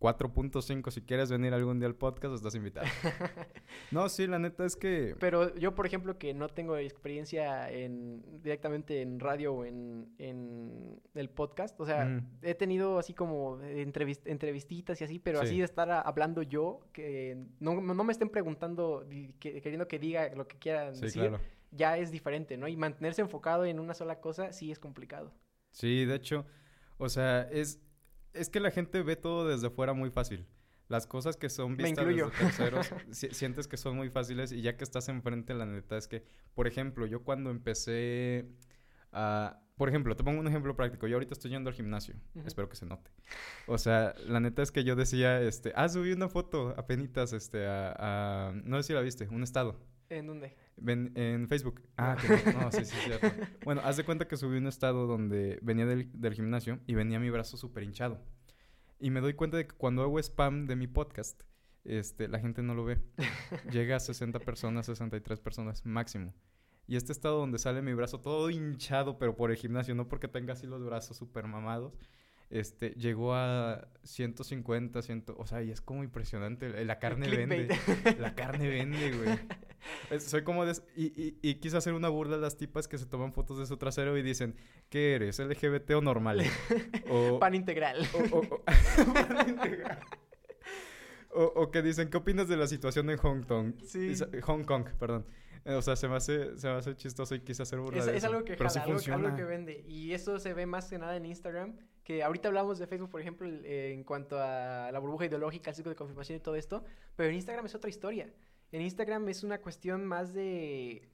104.5, si quieres venir algún día al podcast, estás invitado. No, sí, la neta es que.
Pero yo, por ejemplo, que no tengo experiencia en directamente en radio o en, en el podcast, o sea,
Mm.
he tenido así como entrevis- entrevistitas y así, pero así
Sí.
de estar a- hablando yo, que no, no me estén preguntando, que- queriendo que diga lo que quieran
Sí,
decir,
claro.
ya es diferente, ¿no? Y mantenerse enfocado en una sola cosa sí es complicado.
Sí, de hecho, o sea, es, es que la gente ve todo desde fuera muy fácil. Las cosas que son vistas desde terceros, si- sientes que son muy fáciles y ya que estás enfrente, la neta es que, por ejemplo, yo cuando empecé a... Por ejemplo, te pongo un ejemplo práctico. Yo ahorita estoy yendo al gimnasio. Espero que se note. O sea, la neta es que yo decía, este... Ah, subí una foto apenitas, este, a, a- No sé si la viste, un estado.
¿En dónde?
Ven- en Facebook. Ah,
No.
que no, no, sí, sí, cierto. Bueno, haz de cuenta que subí un estado donde venía del, del gimnasio y venía mi brazo súper hinchado. Y me doy cuenta de que cuando hago spam de mi podcast, este, la gente no lo ve. Llega a 60 personas, 63 personas máximo. Y este estado donde sale mi brazo todo hinchado, pero por el gimnasio, no porque tenga así los brazos súper mamados, este, llegó a 150, 100, o sea, y es como impresionante. La carne vende. La carne vende, güey. Soy como de... Y, y, y quise hacer una burla a las tipas que se toman fotos de su trasero y dicen, ¿qué eres? ¿LGBT o normal? O,
Pan integral.
o, o- o- o- o que dicen, ¿qué opinas de la situación en Hong Kong?
Sí.
Hong Kong, perdón. Eh, O sea, se me hace, se me hace chistoso y quise hacer burla
Es,
de
es
eso.
algo que
Pero
jala,
sí
algo,
funciona.
algo que vende. Y eso se ve más que nada en Instagram. Que ahorita hablamos de Facebook, por ejemplo, eh, en cuanto a la burbuja ideológica, el ciclo de confirmación y todo esto. Pero en Instagram es otra historia. En Instagram es una cuestión más de...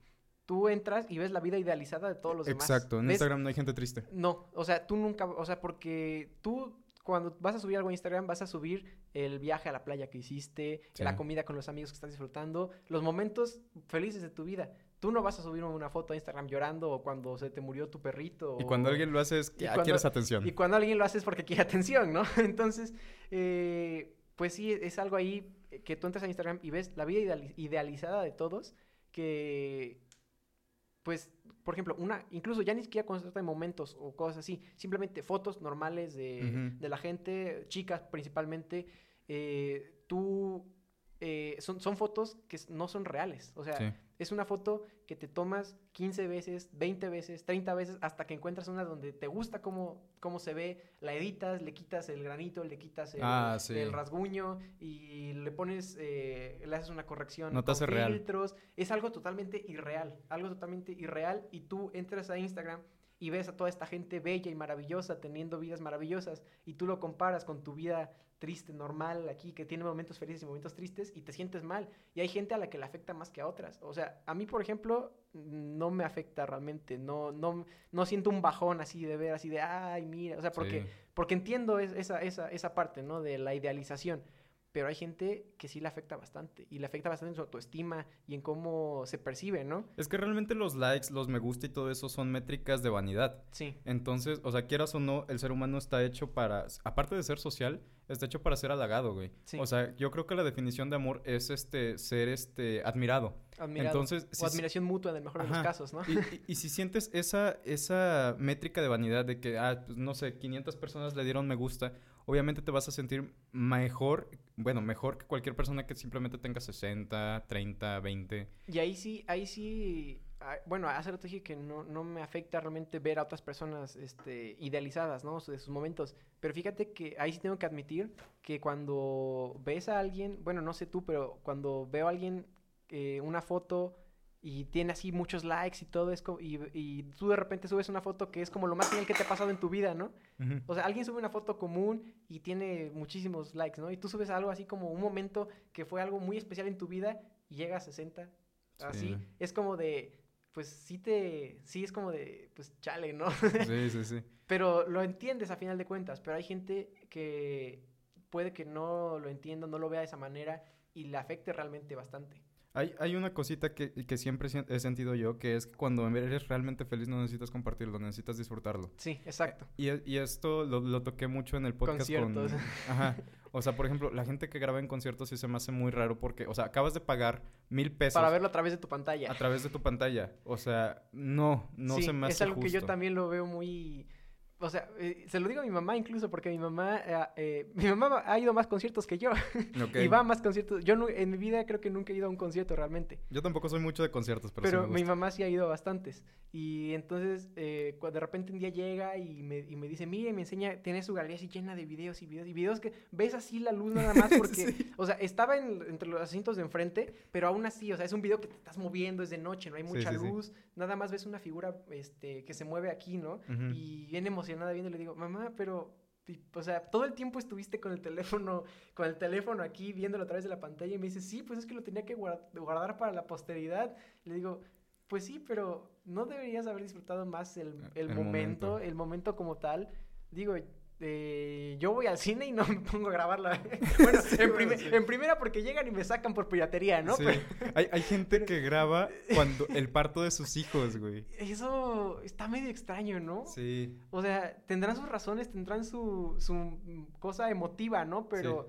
Tú entras y ves la vida idealizada de todos los demás.
Exacto, en
Ves-
Instagram no hay gente triste.
No, o sea, tú nunca, o sea, porque tú cuando vas a subir algo a Instagram vas a subir el viaje a la playa que hiciste,
Sí.
la comida con los amigos que estás disfrutando, los momentos felices de tu vida. Tú no vas a subir una foto a Instagram llorando o cuando se te murió tu perrito.
Y cuando alguien lo hace es que ah,
cuando-
quieres atención.
y cuando alguien lo hace es porque quiere atención, ¿no? Entonces, eh, pues sí, es algo ahí que tú entras a Instagram y ves la vida ideali- idealizada de todos que, pues, por ejemplo, una, incluso ya ni siquiera cuando se trata de momentos o cosas así, simplemente fotos normales de, de la gente, chicas principalmente, eh, tú, eh, son, son fotos que no son reales, o sea,
Sí.
Es una foto que te tomas 15 veces, 20 veces, 30 veces, hasta que encuentras una donde te gusta cómo, cómo se ve, la editas, le quitas el granito, le quitas el,
Ah, sí.
el rasguño y le pones, eh, le haces una corrección
No te real.
filtros. Es algo totalmente irreal, algo totalmente irreal y tú entras a Instagram y ves a toda esta gente bella y maravillosa teniendo vidas maravillosas y tú lo comparas con tu vida triste, normal, aquí, que tiene momentos felices y momentos tristes y te sientes mal. Y hay gente a la que le afecta más que a otras. O sea, a mí, por ejemplo, no me afecta realmente. No, no, no siento un bajón así de ver, así de, ay, mira. O sea, porque,
Sí.
porque entiendo es- esa, esa, esa parte, ¿no? De la idealización. Pero hay gente que sí le afecta bastante. Y le afecta bastante en su autoestima y en cómo se percibe, ¿no?
Es que realmente los likes, los me gusta y todo eso son métricas de vanidad.
Sí.
Entonces, o sea, quieras o no, el ser humano está hecho para, aparte de ser social, está hecho para ser halagado, güey.
Sí.
O sea, yo creo que la definición de amor es este ser este admirado.
Admirado.
Entonces,
o
si-
admiración mutua en el mejor de los casos, ¿no?
Y, y- y si sientes esa, esa métrica de vanidad de que, ah, pues no sé, 500 personas le dieron me gusta, obviamente te vas a sentir mejor, bueno, mejor que cualquier persona que simplemente tenga 60, 30, 20.
Y ahí sí, ahí sí, ah, bueno, hace rato dije que no, no me afecta realmente ver a otras personas este, idealizadas, ¿no? De sus momentos. Pero fíjate que ahí sí tengo que admitir que cuando ves a alguien, bueno, no sé tú, pero cuando veo a alguien eh, una foto y tiene así muchos likes y todo, es co- y, y tú de repente subes una foto que es como lo más genial que te ha pasado en tu vida, ¿no? O sea, alguien sube una foto común y tiene muchísimos likes, ¿no? Y tú subes algo así como un momento que fue algo muy especial en tu vida y llega a 60, así.
Sí.
Es como de, pues sí te, sí es como de, pues chale, ¿no?
Sí, sí, sí.
pero lo entiendes a final de cuentas, pero hay gente que puede que no lo entienda, no lo vea de esa manera y le afecte realmente bastante.
Hay, hay una cosita que, que siempre he sentido yo, que es que cuando eres realmente feliz no necesitas compartirlo, necesitas disfrutarlo.
Sí, exacto.
Y, e- y esto lo, lo toqué mucho en el podcast con...
Conciertos.
Ajá. O sea, por ejemplo, la gente que graba en conciertos sí se me hace muy raro porque, o sea, acabas de pagar mil pesos
Para verlo a través de tu pantalla.
a través de tu pantalla. O sea, no, no
Sí,
se me hace
es algo que yo también lo veo muy... O sea, eh, se lo digo a mi mamá incluso porque mi mamá, eh, eh, mi mamá ha ido a más conciertos que yo y va a más conciertos. Yo nu- en mi vida creo que nunca he ido a un concierto realmente,
Yo tampoco soy mucho de conciertos, pero,
pero,
sí me
mi mamá sí ha ido a bastantes. Y entonces, eh, de repente un día llega y me, y me dice, mire, me enseña, tiene su galería así llena de videos y videos y videos que ves así la luz nada más porque,
Sí.
o sea, estaba en- entre los asientos de enfrente, pero aún así, o sea, es un video que te estás moviendo, es de noche, no hay mucha
sí,
luz, nada más ves una figura este, que se mueve aquí, ¿no? Y bien emocionada viendo, le digo, mamá, pero, o sea, todo el tiempo estuviste con el teléfono, con el teléfono aquí, viéndolo a través de la pantalla, y me dice, sí, pues es que lo tenía que guar- guardar para la posteridad. Le digo, pues sí, pero ¿no deberías haber disfrutado más el, el
El
momento,
momento.
el momento como tal? Digo, eh, yo voy al cine y no me pongo a grabarla. bueno,
Sí,
en,
sí.
en primera porque llegan y me sacan por piratería, ¿no?
Sí.
Pero
Hay, hay gente que graba cuando el parto de sus hijos, güey.
eso está medio extraño, ¿no?
Sí.
O sea, tendrán sus razones, tendrán su, su cosa emotiva, ¿no? Pero,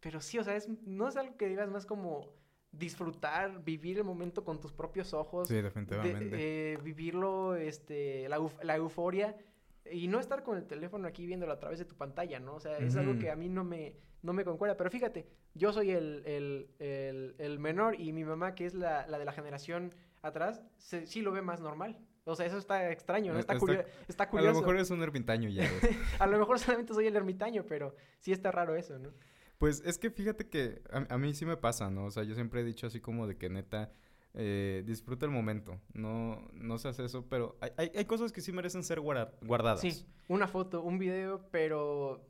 pero sí, o sea, es, no es algo que digas más como disfrutar, vivir el momento con tus propios ojos.
Sí,
de-
definitivamente.
eh, vivirlo, este, la, la euforia. Y no estar con el teléfono aquí viéndolo a través de tu pantalla, ¿no? O sea, es algo que a mí no me, no me concuerda. Pero fíjate, yo soy el, el, el, el menor y mi mamá, que es la, la de la generación atrás, se- sí lo ve más normal. O sea, eso está extraño, ¿no?
Eh,
Está,
está-
curio- está
A
curioso.
lo mejor es un ermitaño ya.
A lo mejor solamente soy el ermitaño, pero sí está raro eso, ¿no?
Pues es que fíjate que a, a, mí sí me pasa, ¿no? O sea, yo siempre he dicho así como de que neta, eh, disfruta el momento. No, no se hace eso, pero hay, hay, hay cosas que sí merecen ser guardadas.
Sí, una foto, un video, pero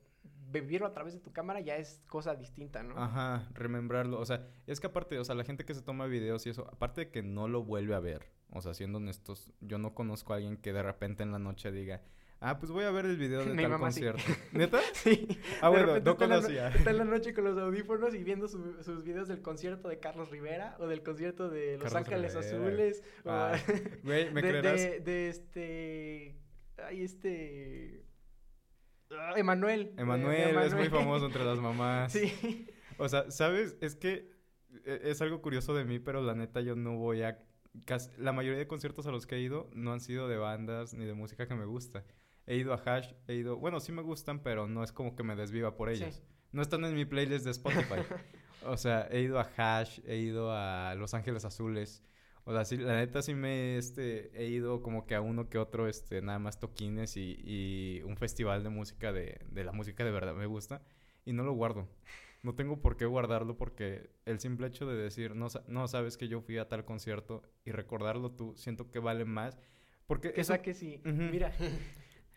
vivirlo a través de tu cámara ya es cosa distinta, ¿no?
Ajá, remembrarlo. O sea, es que aparte, o sea, la gente que se toma videos y eso, aparte de que no lo vuelve a ver, o sea, siendo honestos, yo no conozco a alguien que de repente en la noche diga, ah, pues voy a ver el video de tal concierto. ¿Neta?
Sí.
Ah, bueno, no conocía.
está en la noche con los audífonos y viendo sus videos del concierto de Carlos Rivera o del concierto de Los Ángeles Azules.
Ah, güey, ¿me
de,
creerás?
De, de este... Ay, este... Emanuel.
Emanuel es muy famoso entre las mamás.
Sí.
O sea, ¿sabes? Es que e, es algo curioso de mí, pero la neta yo no voy a... la mayoría de conciertos a los que he ido no han sido de bandas ni de música que me gusta. He ido a Hash, he ido... Bueno, sí me gustan, pero no es como que me desviva por ellos.
Sí.
No están en mi playlist de Spotify. o sea, he ido a Hash, he ido a Los Ángeles Azules. O sea, sí, la neta sí me este, he ido como que a uno que otro, este, nada más toquines y, y un festival de música de, de la música de verdad me gusta. Y no lo guardo. No tengo por qué guardarlo porque el simple hecho de decir, no, no sabes que yo fui a tal concierto y recordarlo tú, siento que vale más. Porque
que
eso...
que sí. Uh -huh. Mira.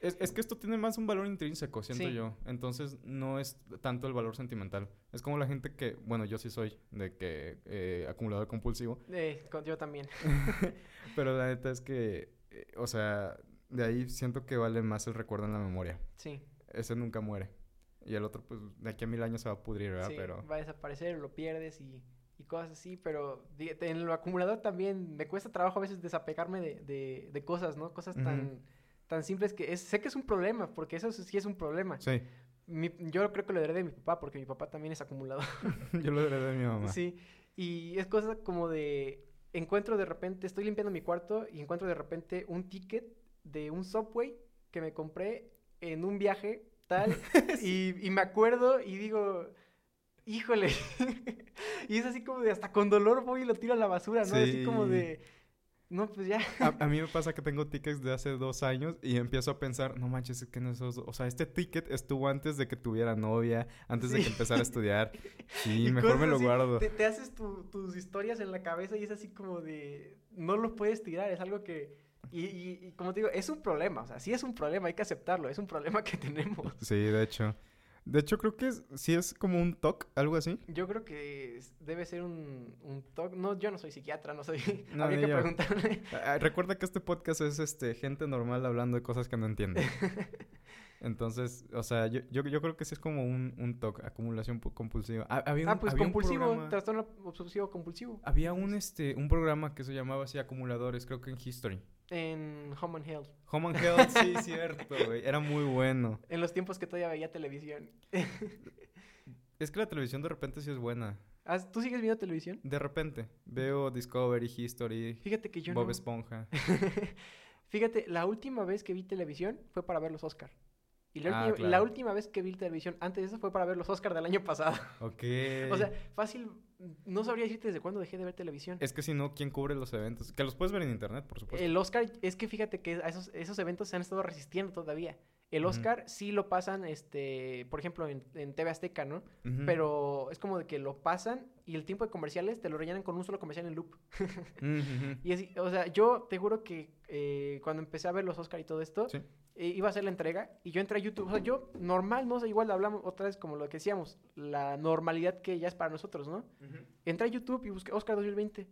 Es, es, que esto tiene más un valor intrínseco, siento sí. yo. Entonces, no es tanto el valor sentimental. Es como la gente que, bueno, yo sí soy de que eh, acumulador compulsivo.
Eh, yo también.
Pero la neta es que, eh, o sea, de ahí siento que vale más el recuerdo en la memoria.
Sí.
Ese nunca muere. Y el otro, pues, de aquí a mil años se va a pudrir, ¿verdad?
Sí,
Pero...
va a desaparecer, lo pierdes y, y cosas así. Pero en lo acumulador también me cuesta trabajo a veces desapegarme de, de, de cosas, ¿no? Cosas tan... Uh -huh tan simples que es, sé que es un problema, porque eso sí es un problema.
Sí.
Mi, yo creo que lo heredé de mi papá, porque mi papá también es acumulador.
yo lo heredé de mi mamá.
Sí, y es cosa como de, encuentro de repente, estoy limpiando mi cuarto y encuentro de repente un ticket de un subway que me compré en un viaje tal, sí. y, y me acuerdo y digo, híjole, y es así como de, hasta con dolor voy y lo tiro a la basura, ¿no?
Sí.
Así como de... No, pues ya.
A, a, mí me pasa que tengo tickets de hace dos años y empiezo a pensar, no manches, es que no esos, o sea, este ticket estuvo antes de que tuviera novia, antes sí. de que empezara a estudiar. Sí, mejor me lo
así,
guardo.
Te, te haces tu, tus historias en la cabeza y es así como de, no lo puedes tirar, es algo que, y, y, y como te digo, es un problema, o sea, sí es un problema, hay que aceptarlo, es un problema que tenemos.
Sí, de hecho. De hecho, creo que es, sí es como un TOC, algo así.
Yo creo que debe ser un, un TOC. No, yo no soy psiquiatra, no soy... No, Habría que yo. preguntarle.
Recuerda que este podcast es este gente normal hablando de cosas que no entiende. Entonces, o sea, yo, yo, yo, creo que sí es como un, un TOC, acumulación compulsiva.
Ah,
había un,
ah pues
había
compulsivo,
programa,
trastorno obsesivo compulsivo.
Había un, este, un programa que se llamaba así, acumuladores, creo que en History.
En Home and Health.
Home and Health, sí, cierto, güey. Era muy bueno.
En los tiempos que todavía veía televisión.
es que la televisión de repente sí es buena.
¿Tú sigues viendo televisión?
De repente. Veo Discovery, History.
Fíjate que yo
Bob
no.
Esponja.
Fíjate, la última vez que vi televisión fue para ver los Oscar. Y la,
Ah,
última,
claro.
la última vez que vi televisión antes de eso fue para ver los Oscar del año pasado.
Ok.
O sea, fácil, no sabría decirte desde cuándo dejé de ver televisión.
Es que si no, ¿quién cubre los eventos? Que los puedes ver en internet, por supuesto.
El Oscar, es que fíjate que a esos, esos eventos se han estado resistiendo todavía. El. Oscar sí lo pasan, este, por ejemplo, en, en TV Azteca, ¿no? Pero es como de que lo pasan y el tiempo de comerciales te lo rellenan con un solo comercial en loop. Y así, o sea, yo te juro que eh, cuando empecé a ver los Oscar y todo esto,
Sí.
eh, iba a hacer la entrega y yo entré a YouTube. O sea, yo normal, no sé, igual hablamos otra vez como lo que decíamos, la normalidad que ya es para nosotros, ¿no? Entré a YouTube y busqué Oscar 2020.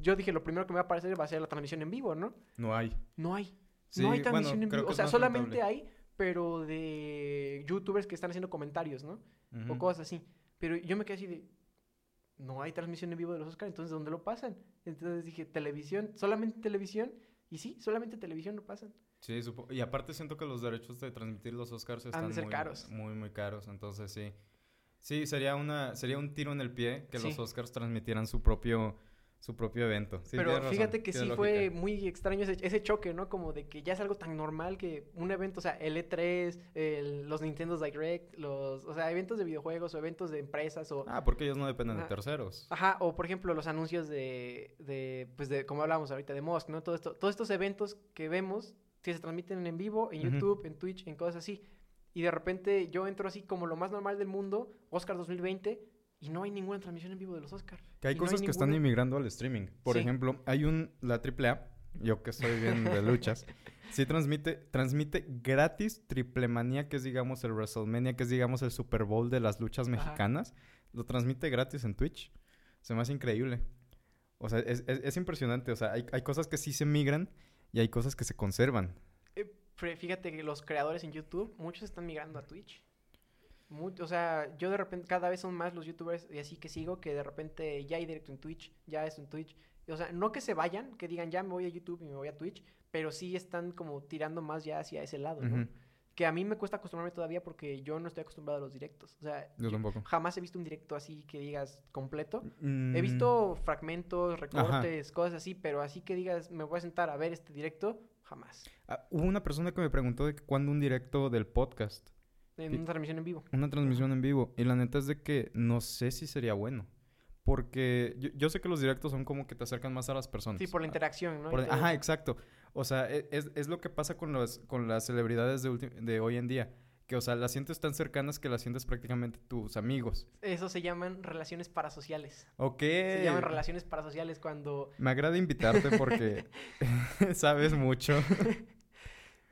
Yo dije, lo primero que me va a aparecer va a ser la transmisión en vivo, ¿no?
No hay.
No hay.
Sí,
no hay
bueno,
transmisión en vivo. O sea, solamente
rentable.
hay, pero de youtubers que están haciendo comentarios, ¿no? O cosas así. Pero yo me quedé así de, no hay transmisión en vivo de los Oscars, entonces ¿dónde lo pasan? Entonces dije, televisión, solamente televisión. Y sí, solamente televisión lo pasan.
Sí, supo- y aparte siento que los derechos de transmitir los Oscars
Han
están
de ser
muy,
caros.
muy, muy caros. Entonces sí. Sí, sería una, sería un tiro en el pie que los. Oscars transmitieran su propio, su propio evento. Sí,
Pero
razón,
fíjate que sí fue muy extraño ese, ese choque, ¿no? Como de que ya es algo tan normal que un evento, o sea, el E3, el- los Nintendo Direct, los, o sea, eventos de videojuegos o eventos de empresas o...
Ah, porque ellos no dependen de terceros.
Ajá, o por ejemplo los anuncios de, de, pues de, como hablábamos ahorita, de Musk, ¿no? Todo esto, todos estos eventos que vemos, que se transmiten en vivo, en. YouTube, en Twitch, en cosas así. Y de repente yo entro así como lo más normal del mundo, Oscar 2020, y no hay ninguna transmisión en vivo de los Oscar.
Que hay
Y no
cosas que están inmigrando al streaming. Por
Sí.
ejemplo, hay un, la AAA, yo que soy bien de luchas, sí transmite, transmite gratis Triple Manía, que es digamos el WrestleMania, que es digamos el Super Bowl de las luchas
Ajá.
mexicanas. Lo transmite gratis en Twitch. Se me hace increíble. O sea, es, es- es impresionante. O sea, hay, hay cosas que sí se migran y hay cosas que se conservan.
Eh, fíjate que los creadores en YouTube, muchos están migrando a Twitch. Mu- o sea, yo de repente, cada vez son más los youtubers y así que sigo, que de repente ya hay directo en Twitch, ya es en Twitch. O sea, no que se vayan, que digan ya me voy a YouTube y me voy a Twitch, pero sí están como tirando más ya hacia ese lado, ¿no? Que a mí me cuesta acostumbrarme todavía porque yo no estoy acostumbrado a los directos. O sea,
Yo tampoco.
jamás he visto un directo así que digas completo. He
Mm,
visto fragmentos, recortes, cosas así, pero así que digas me voy a sentar a ver este directo, jamás.
ah, hubo una persona que me preguntó de cuándo un directo del podcast.
En una transmisión en vivo.
Una transmisión en vivo. Y la neta es de que no sé si sería bueno. Porque yo, yo sé que los directos son como que te acercan más a las personas.
Sí, por la
Ah,
interacción, ¿no?
por- ajá, exacto. O sea, e- es, es lo que pasa con, los, con las celebridades de, de hoy en día. Que, o sea, las sientes tan cercanas que las sientes prácticamente tus amigos.
Eso se llaman relaciones parasociales.
Ok.
Se llaman relaciones parasociales cuando...
Me agrada invitarte porque sabes mucho.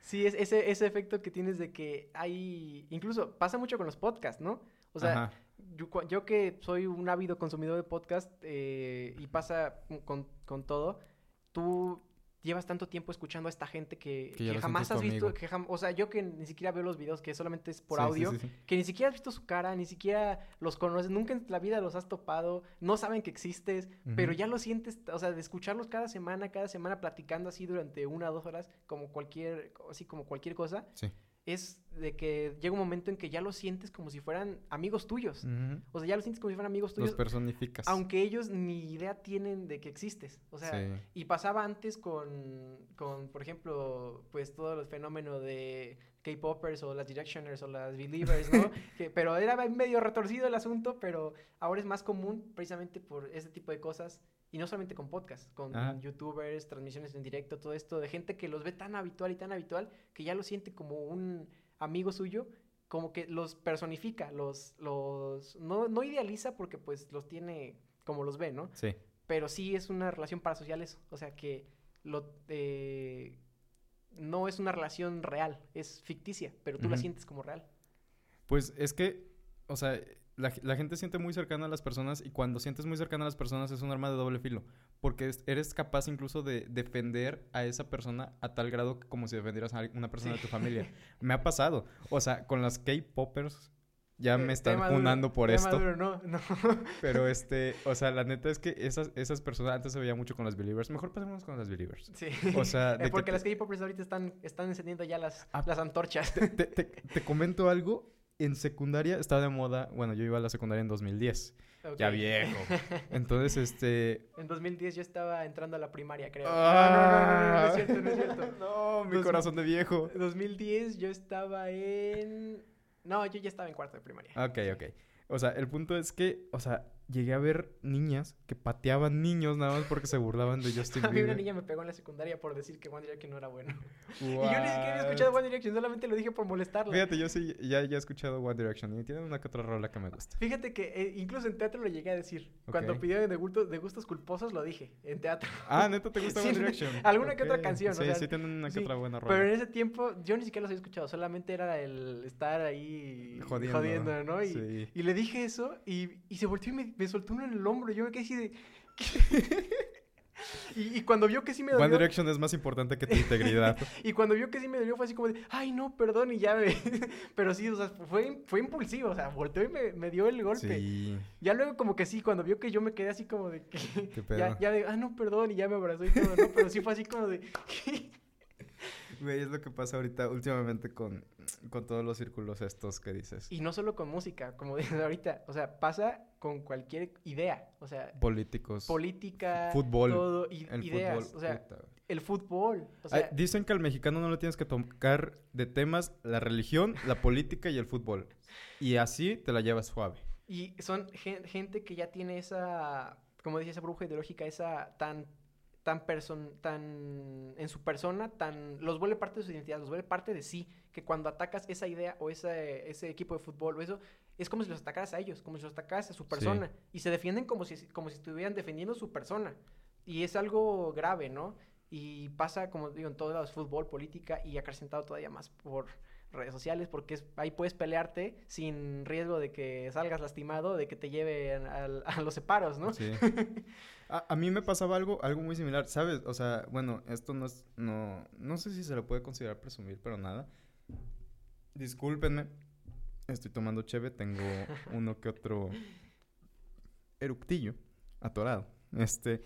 Sí, es ese, ese efecto que tienes de que hay... Incluso pasa mucho con los podcasts, ¿no? O sea, yo que soy un ávido consumidor de podcast eh, y pasa con, con todo, tú llevas tanto tiempo escuchando a esta gente que,
Que
jamás has visto, que jam- o sea, yo que ni siquiera veo los videos, que solamente es por
Sí,
audio,
sí, sí.
que ni siquiera has visto su cara, ni siquiera los conoces, nunca en la vida los has topado, no saben que existes, pero ya lo sientes, o sea, de escucharlos cada semana, cada semana platicando así durante una o dos horas, como cualquier, así como cualquier cosa,
Sí.
Es de que llega un momento en que ya los sientes como si fueran amigos tuyos. O sea, ya los sientes como si fueran amigos
Los
tuyos,
personificas.
aunque ellos ni idea tienen de que existes. O sea,
Sí.
y pasaba antes con, con, por ejemplo, pues todo el fenómeno de K-popers o las Directioners o las Believers, ¿no? que, pero era medio retorcido el asunto, pero ahora es más común precisamente por ese tipo de cosas. Y no solamente con podcasts, con
Ajá.
youtubers, transmisiones en directo, todo esto, de gente que los ve tan habitual y tan habitual que ya lo siente como un amigo suyo, como que los personifica, los, los, no, no idealiza porque pues los tiene como los ve, ¿no?
Sí.
pero sí es una relación parasocial eso. O sea que lo eh, no es una relación real, es ficticia, pero tú la sientes como real.
Pues es que, o sea, la, la gente siente muy cercana a las personas y cuando sientes muy cercana a las personas es un arma de doble filo. Porque es- eres capaz incluso de defender a esa persona a tal grado que como si defendieras a una persona
Sí.
de tu familia. Me ha pasado. O sea, con las K-Poppers ya
Eh,
me están funando por esto.
duro, no, no.
Pero este, o sea, la neta es que esas, esas personas antes se veía mucho con las Believers. Mejor pasemos con las Believers.
Sí.
O sea,
Eh,
de que
porque
te-
las K-popers ahorita están, están encendiendo ya las,
Ah.
las antorchas.
Te, te- te comento algo. En secundaria estaba de moda. Bueno, yo iba a la secundaria en 2010. Ya viejo. Entonces, este.
En 2010 yo estaba entrando a la primaria, creo.
Ah.
No, no, no, no, no, es cierto, no es cierto.
No, mi
Dos-
corazón de viejo.
2010 yo estaba en... No, yo ya estaba en cuarto de primaria.
Ok, ok. O sea, el punto es que, o sea, llegué a ver niñas que pateaban niños nada más porque se burlaban de Justin
A mí una
Bieber.
niña me pegó en la secundaria por decir que One Direction no era bueno. Y yo ni siquiera había escuchado
What?
One Direction, solamente lo dije por molestarla.
Fíjate, yo sí, ya, ya he escuchado One Direction y tiene una que otra rola que me gusta.
Fíjate que eh, incluso en teatro lo llegué a decir. Cuando
Ok.
pidieron de, gustos- de gustos culposos lo dije, en teatro.
Ah, ¿neta te gusta
Sí,
One Direction?
alguna que otra canción, o
Sí,
sea,
sí tienen una que
sí,
otra buena rola.
Pero en ese tiempo yo ni siquiera los había escuchado, solamente era el estar ahí
Jodiendo.
jodiendo, ¿no? Y,
Sí.
y le dije eso y, y se volteó y me, me soltó uno en el hombro. y Yo me quedé así de... y, y cuando vio que sí me
One
dolió...
Direction es más importante que tu integridad.
Y cuando vio que sí me dolió fue así como de, ay, no, perdón, y ya me... Pero sí, o sea, fue, fue impulsivo, o sea, volteó y me, me dio el golpe.
Sí.
Ya luego como que sí, cuando vio que yo me quedé así como de que...
Qué pedo.
Ya, ya de, ah, no, perdón, y ya me abrazó y todo, ¿no? Pero sí fue así como de...
Güey, es lo que pasa ahorita, últimamente con, con todos los círculos estos que dices.
Y no solo con música, como dices ahorita, o sea, pasa con cualquier idea, o sea,
Políticos.
política,
Fútbol,
todo, i-
el
ideas,
fútbol.
o sea,
puta,
el fútbol, o
Ay,
sea,
dicen que al mexicano no le tienes que tocar de temas la religión, la política y el fútbol. Y así te la llevas suave.
y son gen- gente que ya tiene esa, como dice esa bruja ideológica, esa tan tan person tan en su persona, tan los vuelve parte de su identidad, los vuelve parte de sí, que cuando atacas esa idea o ese, ese equipo de fútbol o eso, es como si los atacaras a ellos, como si los atacaras a su persona. Y se defienden como si, como si estuvieran defendiendo su persona. Y es algo grave, ¿no? Y pasa, como digo, en todos lados, fútbol, política y acrecentado todavía más por redes sociales, porque ahí puedes pelearte sin riesgo de que salgas lastimado, de que te lleven a los separos, ¿no? Sí.
A, mí me pasaba algo, algo muy similar, ¿sabes? O sea, bueno, esto no es, no, no sé si se lo puede considerar presumir, pero nada. Discúlpenme, estoy tomando cheve, tengo uno que otro eructillo atorado. Este,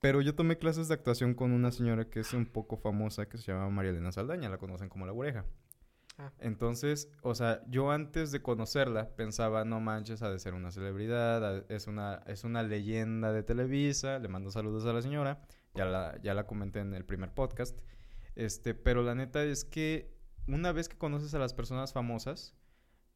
pero yo tomé clases de actuación con una señora que es un poco famosa que se llama María Elena Saldaña, la conocen como la oreja. Ah. Entonces, o sea, yo antes de conocerla pensaba, no manches, ha de ser una celebridad, es una, es una leyenda de Televisa, le mando saludos a la señora, ya la, ya la comenté en el primer podcast, este, pero la neta es que una vez que conoces a las personas famosas,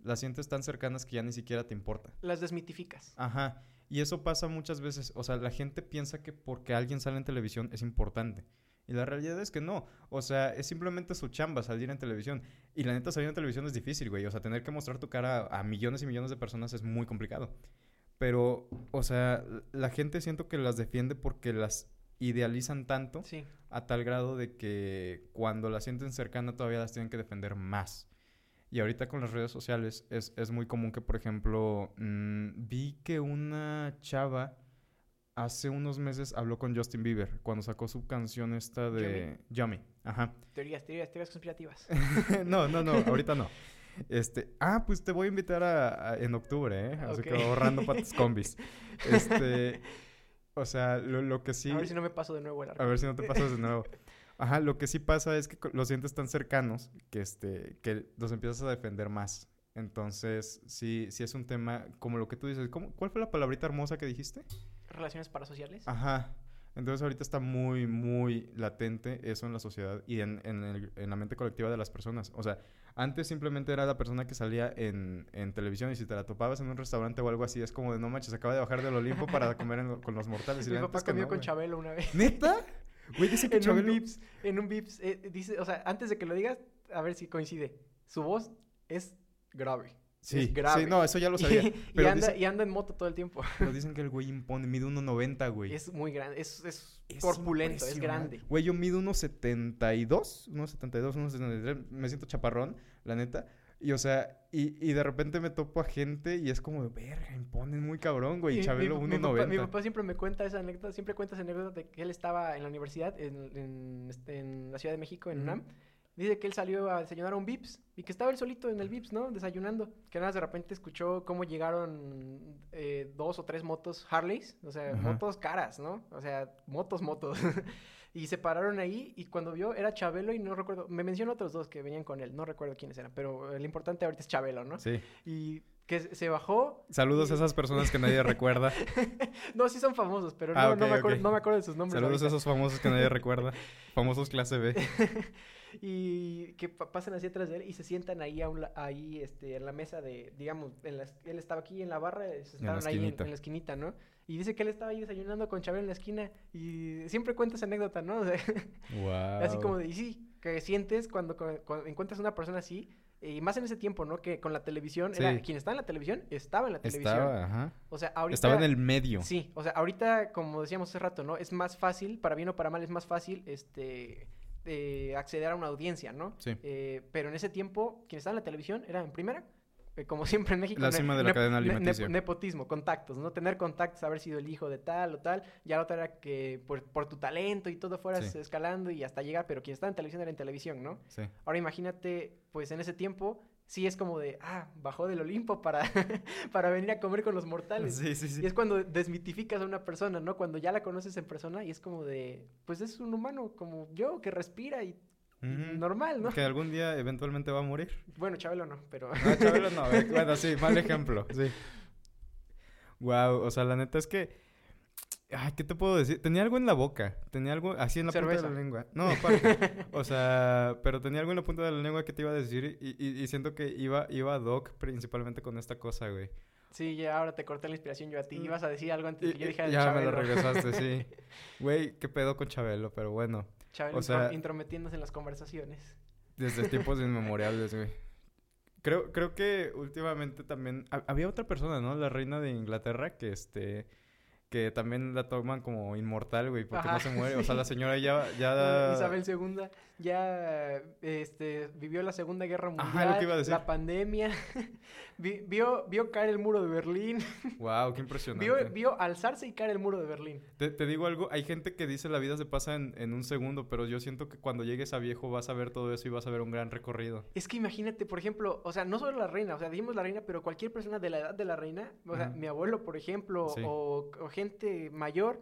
las sientes tan cercanas que ya ni siquiera te importa.
Las desmitificas.
Ajá, y eso pasa muchas veces, o sea, la gente piensa que porque alguien sale en televisión es importante. Y la realidad es que no. O sea, es simplemente su chamba salir en televisión. Y la neta, salir en televisión es difícil, güey. O sea, tener que mostrar tu cara a millones y millones de personas es muy complicado. Pero, o sea, la gente siento que las defiende porque las idealizan tanto a tal grado de que cuando las sienten cercana todavía las tienen que defender más. Y ahorita con las redes sociales es, es muy común que, por ejemplo, mm, vi que una chava hace unos meses habló con Justin Bieber cuando sacó su canción esta de Yummy. Ajá.
Teorías, teorías, teorías conspirativas.
no, no, no, ahorita no. Este, ah, pues te voy a invitar a, en octubre, ¿eh? Así que ahorrando para tus combis. Este, o sea, lo, que sí...
A ver si no me paso de nuevo el
A ver si no te pasas de nuevo. Ajá, lo que sí pasa es que los sientes tan cercanos que, este, que los empiezas a defender más. Entonces, sí, sí es un tema como lo que tú dices. ¿Cómo, ¿Cuál fue la palabrita hermosa que dijiste?
Relaciones parasociales.
Ajá. Entonces ahorita está muy, muy latente eso en la sociedad y en, en, la mente colectiva de las personas. O sea, antes simplemente era la persona que salía en, en, televisión y si te la topabas en un restaurante o algo así, es como de no manches, acaba de bajar del Olimpo para comer con los mortales.
Y Mi papá comió con Chabelo una vez.
¿Neta? Güey, dice que
en Un Vips, en un Vips, eh, dice, o sea, antes de que lo digas, a ver si coincide. Su voz es grave.
Sí, grave. sí, no, eso ya lo sabía.
y, anda, y, anda, en moto todo el tiempo.
Pero dicen que el güey impone, mide 1.90, güey.
Es muy grande, es, es, corpulento, es grande.
Güey, yo mido 1.72, 1.72, 1.73, me siento chaparrón, la neta. Y, o sea, y, y de repente me topo a gente y es como verga, imponen muy cabrón, güey. Chabelo 1.90.
Mi, mi, papá siempre me cuenta esa anécdota, siempre cuenta esa anécdota de que él estaba en la universidad, en, en, este, en la Ciudad de México, en UNAM. Dice que él salió a desayunar a un Vips y que estaba él solito en el Vips, ¿no? Desayunando. Que nada, de repente escuchó cómo llegaron eh, dos o tres motos Harleys, o sea, motos caras, ¿no? O sea, motos, motos. y se pararon ahí y cuando vio era Chabelo y no recuerdo, me mencionó otros dos que venían con él, no recuerdo quiénes eran, pero el importante ahorita es Chabelo, ¿no?
Sí.
Y que se bajó.
Saludos a esas personas que nadie recuerda.
no, sí son famosos, pero ah, no, me acuerdo, no, me acuerdo, de sus nombres.
Saludos
a
esos famosos que nadie recuerda. Famosos clase B.
y que pasan así atrás de él y se sientan ahí, ahí este, en la mesa de, digamos, en él estaba aquí en la barra, estaban ahí en, la esquinita, ¿no? Y dice que él estaba ahí desayunando con Chabelo en la esquina y siempre cuenta esa anécdota, ¿no? Así como de, y sí, que sientes cuando, cuando encuentras una persona así, y más en ese tiempo, ¿no? Que con la televisión, era quien estaba en la televisión, estaba en la televisión.
Estaba, ajá.
O sea, ahorita...
Estaba en el medio.
Sí, o sea, ahorita, como decíamos hace rato, ¿no? Es más fácil, para bien o para mal, es más fácil, este... acceder a una audiencia, ¿no?
Sí.
Eh, pero en ese tiempo, quien estaba en la televisión era en primera eh, como siempre en México.
La cima de la cadena alimenticia.
nepotismo, contactos, ¿no? Tener contactos, haber sido el hijo de tal o tal. Ya la otra era que por, tu talento y todo fueras escalando y hasta llegar, pero quien estaba en televisión era en televisión, ¿no?
Sí.
Ahora imagínate, pues en ese tiempo, sí es como de, ah, bajó del Olimpo para, para venir a comer con los mortales.
Sí, sí, sí.
Y es cuando desmitificas a una persona, ¿no? Cuando ya la conoces en persona y es como de, pues es un humano como yo que respira y Normal, ¿no?
Que algún día eventualmente va a morir.
Bueno, Chabelo no, pero...
No, Chabelo no. Eh, bueno, sí, mal ejemplo, sí. Wow, o sea, la neta es que... Ay, ¿qué te puedo decir? Tenía algo en la boca. Tenía algo así en la punta de la lengua. No, aparte. o sea, pero tenía algo en la punta de la lengua que te iba a decir y, y, siento que iba, iba a Doc principalmente con esta cosa, güey.
Sí, ya ahora te corté la inspiración yo a ti. Mm. Ibas a decir algo antes que yo dijera
de Ya me lo regresaste, sí. Güey, qué pedo con Chabelo, pero bueno
o sea, intrometiéndose en las conversaciones.
Desde tiempos inmemoriales, güey. Creo, creo que últimamente también... ha- Había otra persona, ¿no? La reina de Inglaterra que, este... Que también la toman como inmortal, güey, porque no
Ajá,
se muere. O sea, la señora ya... Ya...
Isabel II ya este, vivió la Segunda Guerra Mundial,
Ajá, lo que iba a decir.
la pandemia, vi- vio, vio caer el muro de Berlín,
Wow, qué impresionante.
vio, vio alzarse y caer el muro de Berlín.
Te, te digo algo, hay gente que dice la vida se pasa en, en un segundo, pero yo siento que cuando llegues a viejo vas a ver todo eso y vas a ver un gran recorrido.
Es que imagínate, por ejemplo, o sea, no solo la reina, o sea, dijimos la reina, pero cualquier persona de la edad de la reina, o sea,
Ajá.
mi abuelo, por ejemplo,
Sí.
o, o gente mayor,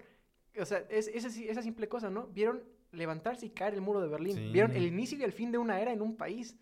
o sea, es, esa, simple cosa, ¿no? Vieron levantarse y caer el muro de Berlín,
Sí.
vieron el inicio y el fin de una era en un país.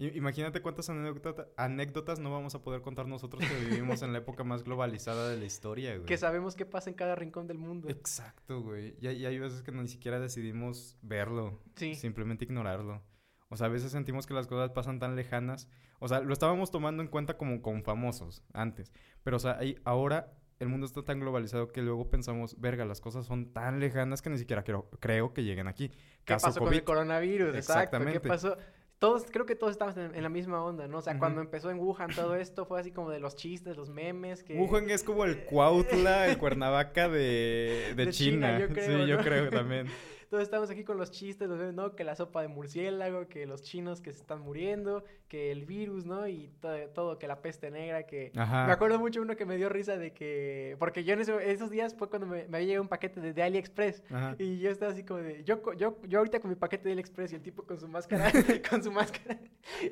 Imagínate cuántas anécdota- anécdotas no vamos a poder contar nosotros que vivimos en la época más globalizada de la historia, güey.
Que sabemos qué pasa en cada rincón del mundo.
Exacto, güey. Y, hay- y hay veces que ni siquiera decidimos verlo,
Sí.
simplemente ignorarlo. O sea, a veces sentimos que las cosas pasan tan lejanas. O sea, lo estábamos tomando en cuenta como con famosos antes. Pero, o sea, hay- ahora el mundo está tan globalizado que luego pensamos, verga, las cosas son tan lejanas que ni siquiera creo, creo que lleguen aquí.
¿Qué
Caso
pasó con el coronavirus? Exacto. ¿Qué
Exactamente.
pasó? Todos, creo que todos estamos en, en la misma onda, ¿no? O sea, cuando empezó en Wuhan todo esto fue así como de los chistes, los memes, que...
Wuhan es como el Cuautla, el Cuernavaca de, de,
De
China.
China, yo creo,
sí, yo
¿no?
creo también.
Todos estamos aquí con los chistes, los memes, ¿no? Que la sopa de murciélago, que los chinos que se están muriendo, que el virus, ¿no? Y to- todo, que la peste negra, que...
Ajá.
Me acuerdo mucho uno que me dio risa de que... Porque yo en ese- esos días fue cuando me, me había llegado un paquete de, de AliExpress.
Ajá.
Y yo estaba así como de... Yo, yo, yo ahorita con mi paquete de AliExpress y el tipo con su máscara, con su máscara,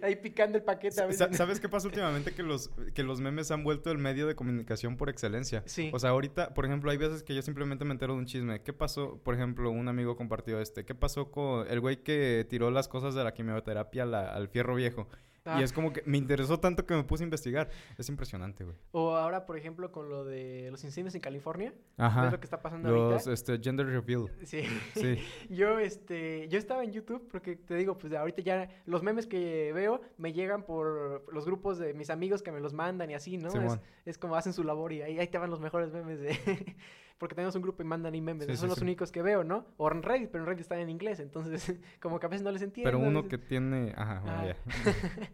ahí picando el paquete a veces.
¿Sabes qué pasa últimamente? Que los, que los memes han vuelto el medio de comunicación por excelencia.
Sí.
O sea, ahorita, por ejemplo, hay veces que yo simplemente me entero de un chisme. ¿Qué pasó? Por ejemplo, un amigo compartió este. ¿Qué pasó con el güey que tiró las cosas de la quimioterapia la- al fierro viejo?
Ah.
Y es como que me interesó tanto que me puse a investigar. Es impresionante, güey.
O ahora, por ejemplo, con lo de los incendios en California. ¿Ves
Ajá.
lo que está pasando
Los,
ahorita?
este, gender reveal.
Sí.
Sí.
Yo, este, yo estaba en YouTube porque te digo, pues ahorita ya los memes que veo me llegan por los grupos de mis amigos que me los mandan y así, ¿no? Es, es como hacen su labor y ahí, ahí te van los mejores memes de... porque tenemos un grupo y mandan y memes.
Sí,
Esos
sí,
son los
sí.
únicos que veo, ¿no? O en Reddit, pero en Reddit están en inglés, entonces como que a veces no les entiendo.
Pero uno que tiene... Ajá, bueno,
Ah.
ya.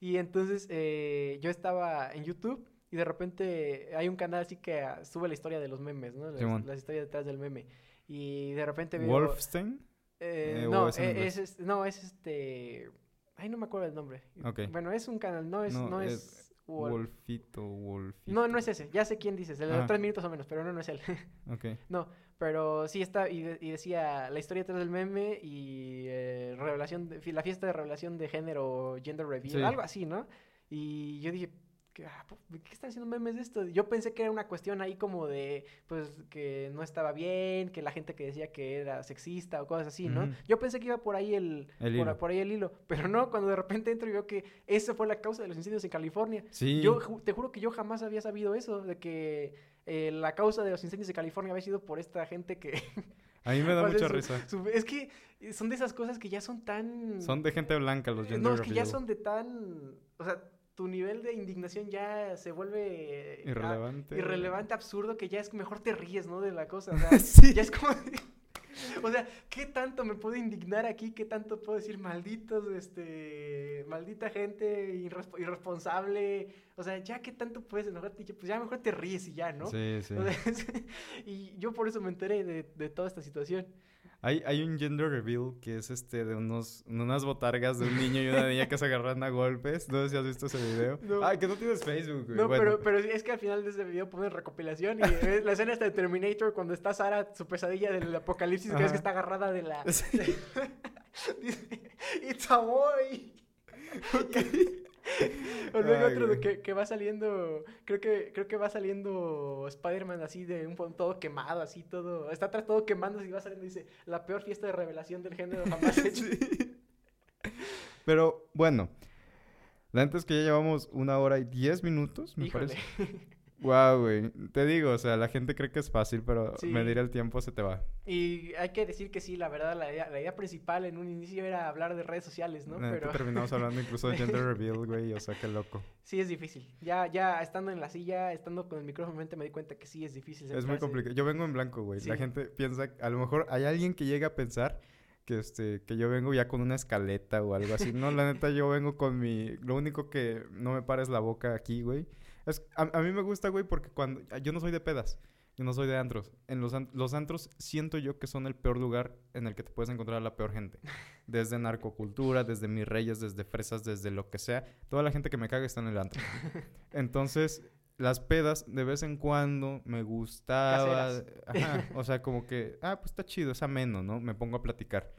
y entonces eh, yo estaba en YouTube y de repente hay un canal así que sube la historia de los memes, ¿no? Las, las historias detrás del meme. Y de repente veo...
Wolfstein.
Eh,
Eh, ¿o
no,
es
eh, es, este- no, es este... Ay, no me acuerdo el nombre. Bueno, es un canal, no es...
No,
No, es...
es
Wolf.
Wolfito, Wolfito.
No, no es ese. Ya sé quién dices. El de los
Ah.
tres minutos o menos, pero no, no es él.
Ok.
no, pero sí está... Y, de- y decía la historia detrás del meme y eh, revelación... de- la fiesta de revelación de género, gender reveal,
Sí.
algo así, ¿no? Y yo dije... ¿Qué, ah, ¿qué están haciendo memes de esto? Yo pensé que era una cuestión ahí como de, pues, que no estaba bien, que la gente que decía que era sexista o cosas así, ¿no? Yo pensé que iba por ahí el,
El
por, ahí el hilo, pero no, cuando de repente entro y veo que esa fue la causa de los incendios en California.
Sí.
Yo te juro que yo jamás había sabido eso, de que eh, la causa de los incendios de California había sido por esta gente que...
A mí me da mucha
su-
risa.
su- es que son de esas cosas que ya son tan...
Son de gente blanca los gender
No, es que ya son de tan... O sea, tu nivel de indignación ya se vuelve... ah,
Irrelevante.
absurdo, que ya es que mejor te ríes, ¿no? De la cosa. O sea,
Sí.
ya es como... O sea, ¿qué tanto me puedo indignar aquí? ¿Qué tanto puedo decir malditos, este, maldita gente irresp- irresponsable? O sea, ya qué tanto puedes enojarte, pues ya mejor te ríes y ya, ¿no?
Sí, sí.
O sea, y yo por eso me enteré de, de toda esta situación.
Hay, hay un gender reveal que es este de unos, unas botargas de un niño y una niña que se agarran a golpes. No sé si has visto ese video.
No.
Ay, que no tienes Facebook, güey.
No,
Bueno.
pero, pero es que al final de ese video ponen recopilación y ves la escena esta de Terminator cuando está Sara, su pesadilla del apocalipsis, que ves que está agarrada de la...
Sí.
Dice, It's a boy. O luego
Ay,
otro de que, que va saliendo, creo que, creo que va saliendo Spider-Man así de un fondo todo quemado, así todo, está atrás todo quemándose y va saliendo y dice, la peor fiesta de revelación del género jamás hecha.
Sí. Pero bueno, la neta es que ya llevamos una hora y diez minutos, me
Híjole.
parece. Wow, güey. Te digo, o sea, la gente cree que es fácil, pero
Sí.
medir el tiempo se te va.
Y hay que decir que sí, la verdad, la idea, la idea principal en un inicio era hablar de redes sociales, ¿no? Pero
terminamos hablando incluso de gender reveal, güey. O sea, qué loco.
sí es difícil. Ya, ya estando en la silla, estando con el micrófono en mente, me di cuenta que sí es difícil.
Es muy complicado. Yo vengo en blanco, güey. La gente piensa, a lo mejor hay alguien que llega a pensar que este que yo vengo ya con una escaleta o algo así. No, la neta yo vengo con mi lo único que no me para es la boca aquí, güey. Es, a, a mí me gusta, güey, porque cuando yo no soy de pedas. Yo no soy de antros. En los, an- los antros siento yo que son el peor lugar en el que te puedes encontrar a la peor gente. Desde narcocultura, desde mis reyes, desde fresas, desde lo que sea. Toda la gente que me caga está en el antro. Entonces, las pedas de vez en cuando me gustaba. Ajá, o sea, como que, ah, pues está chido, es ameno, ¿no? Me pongo a platicar.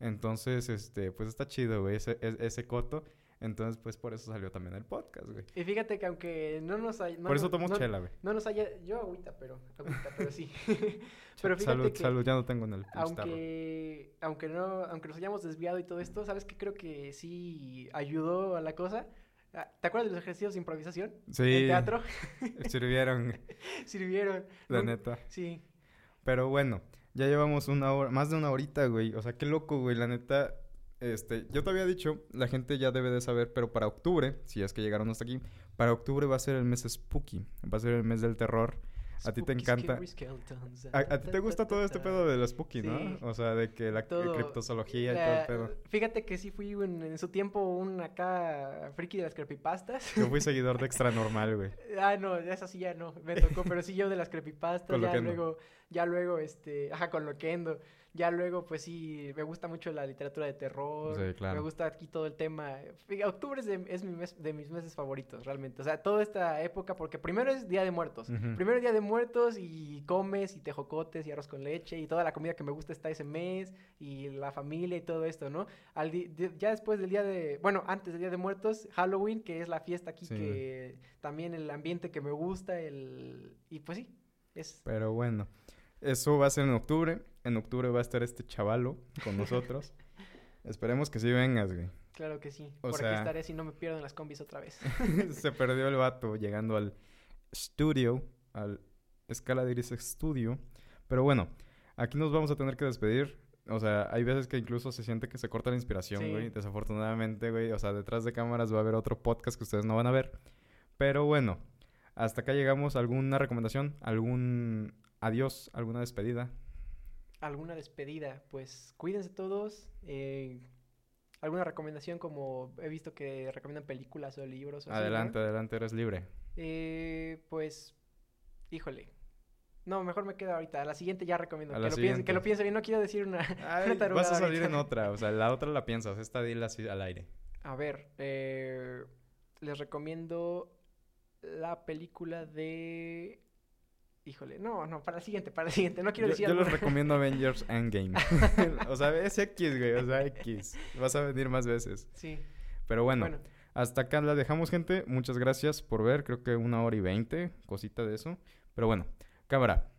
Entonces, este, pues está chido, güey, ese, e- ese coto. Entonces, pues por eso salió también el podcast, güey.
Y fíjate que aunque no nos haya... no
por eso tomo
no-
chela, güey.
No nos haya... Yo agüita, pero... Agüita, pero sí. pero fíjate
salud,
que...
salud, ya no tengo en el.
Aunque, aunque no, aunque nos hayamos desviado y todo esto, ¿sabes qué? Creo que sí ayudó a la cosa. Ah, ¿Te acuerdas de los ejercicios de improvisación?
Sí,
En teatro.
sirvieron,
Sirvieron.
la
No-
neta.
Sí.
Pero bueno, ya llevamos una hora, más de una horita, güey. O sea, qué loco, güey. La neta, este, yo te había dicho, la gente ya debe de saber, pero para octubre, si es que llegaron hasta aquí, para octubre va a ser el mes spooky, va a ser el mes del terror. A ti te encanta. A, a ti te gusta todo este pedo de la spooky, ¿no? O sea, de que la
Todo.
criptozoología y todo el pedo.
Fíjate que sí fui en, en su tiempo un acá friki de las creepypastas.
Yo fui seguidor de Extra Normal, güey.
Ah, no, esa sí ya no, me tocó, pero sí yo de las creepypastas, ya luego, ya luego, este, ajá, con Loquendo, ya luego, pues sí, me gusta mucho la literatura de terror,
Sí, claro.
me gusta aquí todo el tema, octubre es, de, es mi mes- de mis meses favoritos, realmente, o sea, toda esta época, porque primero es Día de Muertos, primero es Día de Muertos y comes y tejocotes y arroz con leche y toda la comida que me gusta está ese mes y la familia y todo esto, ¿no? Al de- ya después del día de, bueno, antes del día de muertos, Halloween, que es la fiesta aquí
Sí.
que también el ambiente que me gusta, el y pues sí, es
Pero bueno, eso va a ser en octubre. En octubre va a estar este chavalo con nosotros. Esperemos que sí vengas, güey.
claro que sí.
O
Por
sea-
aquí estaré si no me pierdo en las combis otra vez.
Se perdió el vato llegando al estudio, al Escala de Iris Studio. Pero bueno, aquí nos vamos a tener que despedir. O sea, hay veces que incluso se siente que se corta la inspiración,
Sí.
güey. Desafortunadamente, güey. O sea, detrás de cámaras va a haber otro podcast que ustedes no van a ver. Pero bueno, hasta acá llegamos. ¿Alguna recomendación? ¿Algún adiós? ¿Alguna despedida?
¿Alguna despedida? Pues cuídense todos. eh, ¿Alguna recomendación como he visto que recomiendan películas o libros? o así, ¿no?
Adelante, adelante, eres libre.
Eh, pues, híjole. No, mejor me quedo ahorita. A la siguiente ya recomiendo.
A
Que lo, piense, que
siguiente.
lo piense bien. No quiero decir una,
Ay,
una
vas a salir
ahorita.
en otra. O sea, la otra la piensas. Esta dila así al aire.
A ver, eh, les recomiendo la película de... Híjole, no, no, para la siguiente, para la siguiente. No quiero
yo,
decir
yo les
alguna.
recomiendo Avengers Endgame. o sea, es X, güey. O sea, X. Vas a venir más veces.
Sí,
Pero bueno,
bueno,
hasta acá la dejamos, gente. Muchas gracias por ver. Creo que una hora y veinte, cosita de eso. Pero bueno, cámara.